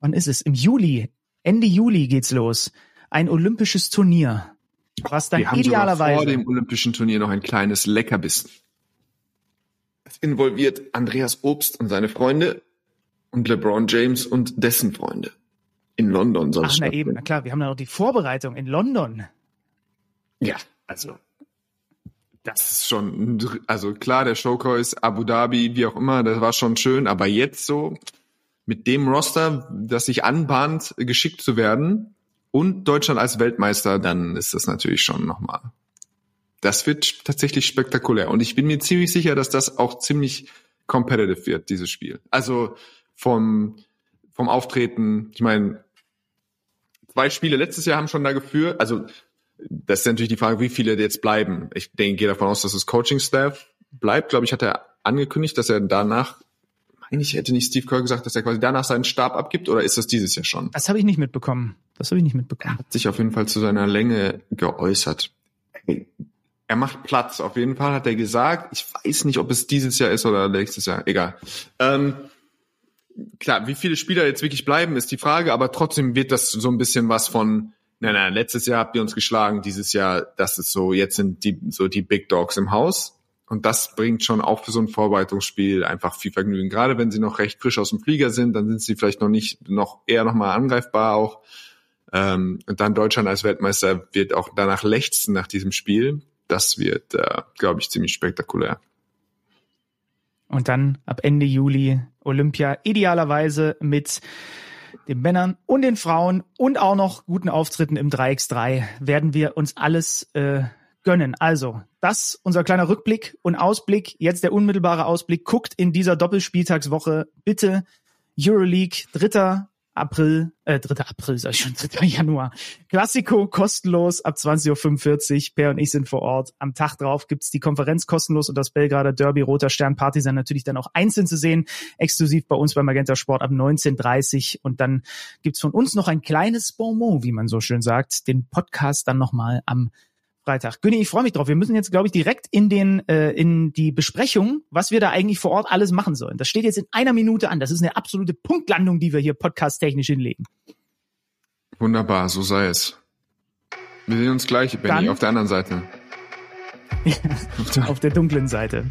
wann ist es? Im Juli, Ende Juli geht's los. Ein olympisches Turnier. Was dann Wir haben idealerweise. vor dem olympischen Turnier noch ein kleines Leckerbissen. Involviert Andreas Obst und seine Freunde und LeBron James und dessen Freunde. In London es Ach, na eben, na klar, wir haben da noch die Vorbereitung in London. Ja, also das ist schon, also klar, der Showcase, Abu Dhabi, wie auch immer, das war schon schön, aber jetzt so mit dem Roster, das sich anbahnt, geschickt zu werden und Deutschland als Weltmeister, dann ist das natürlich schon nochmal. Das wird tatsächlich spektakulär und ich bin mir ziemlich sicher, dass das auch ziemlich competitive wird, dieses Spiel. Also vom, vom Auftreten, ich meine, zwei Spiele letztes Jahr haben schon da geführt, also das ist natürlich die Frage, wie viele jetzt bleiben. Ich denke, gehe davon aus, dass das Coaching-Staff bleibt. Glaube ich, hat er angekündigt, dass er danach, meine ich, hätte nicht Steve Kerr gesagt, dass er quasi danach seinen Stab abgibt, oder ist das dieses Jahr schon? Das habe ich nicht mitbekommen. Das habe ich nicht mitbekommen. Hat sich auf jeden Fall zu seiner Länge geäußert. Er macht Platz, auf jeden Fall, hat er gesagt. Ich weiß nicht, ob es dieses Jahr ist oder nächstes Jahr. Egal. Ähm, klar, wie viele Spieler jetzt wirklich bleiben, ist die Frage, aber trotzdem wird das so ein bisschen was von, nein, nein, letztes Jahr habt ihr uns geschlagen, dieses Jahr, das ist so, jetzt sind die, so die Big Dogs im Haus. Und das bringt schon auch für so ein Vorbereitungsspiel einfach viel Vergnügen. Gerade wenn sie noch recht frisch aus dem Flieger sind, dann sind sie vielleicht noch nicht, noch eher noch mal angreifbar auch. Ähm, und dann Deutschland als Weltmeister wird auch danach lechzen nach diesem Spiel. Das wird, äh, glaube ich, ziemlich spektakulär. Und dann ab Ende Juli Olympia, idealerweise mit den Männern und den Frauen und auch noch guten Auftritten im 3x3 werden wir uns alles äh, gönnen. Also, das unser kleiner Rückblick und Ausblick. Jetzt der unmittelbare Ausblick. Guckt in dieser Doppelspieltagswoche bitte Euroleague, 3. April, äh, 3. April, sag ich schon, 3. Januar. Klassiko kostenlos ab 20.45 Uhr. Per und ich sind vor Ort. Am Tag drauf gibt's die Konferenz kostenlos und das Belgrader Derby Roter Stern Partisan natürlich dann auch einzeln zu sehen. Exklusiv bei uns bei Magenta Sport ab 19.30 Uhr. Und dann gibt's von uns noch ein kleines Bonbon, wie man so schön sagt. Den Podcast dann nochmal am Freitag. Günni, ich freue mich drauf. Wir müssen jetzt, glaube ich, direkt in den äh, in die Besprechung, was wir da eigentlich vor Ort alles machen sollen. Das steht jetzt in einer Minute an. Das ist eine absolute Punktlandung, die wir hier podcast-technisch hinlegen. Wunderbar, so sei es. Wir sehen uns gleich, Benny, Dann- auf der anderen Seite. Auf der dunklen Seite.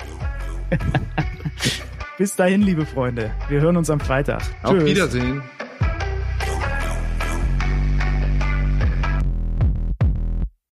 Bis dahin, liebe Freunde. Wir hören uns am Freitag. Auf Tschüss. Wiedersehen.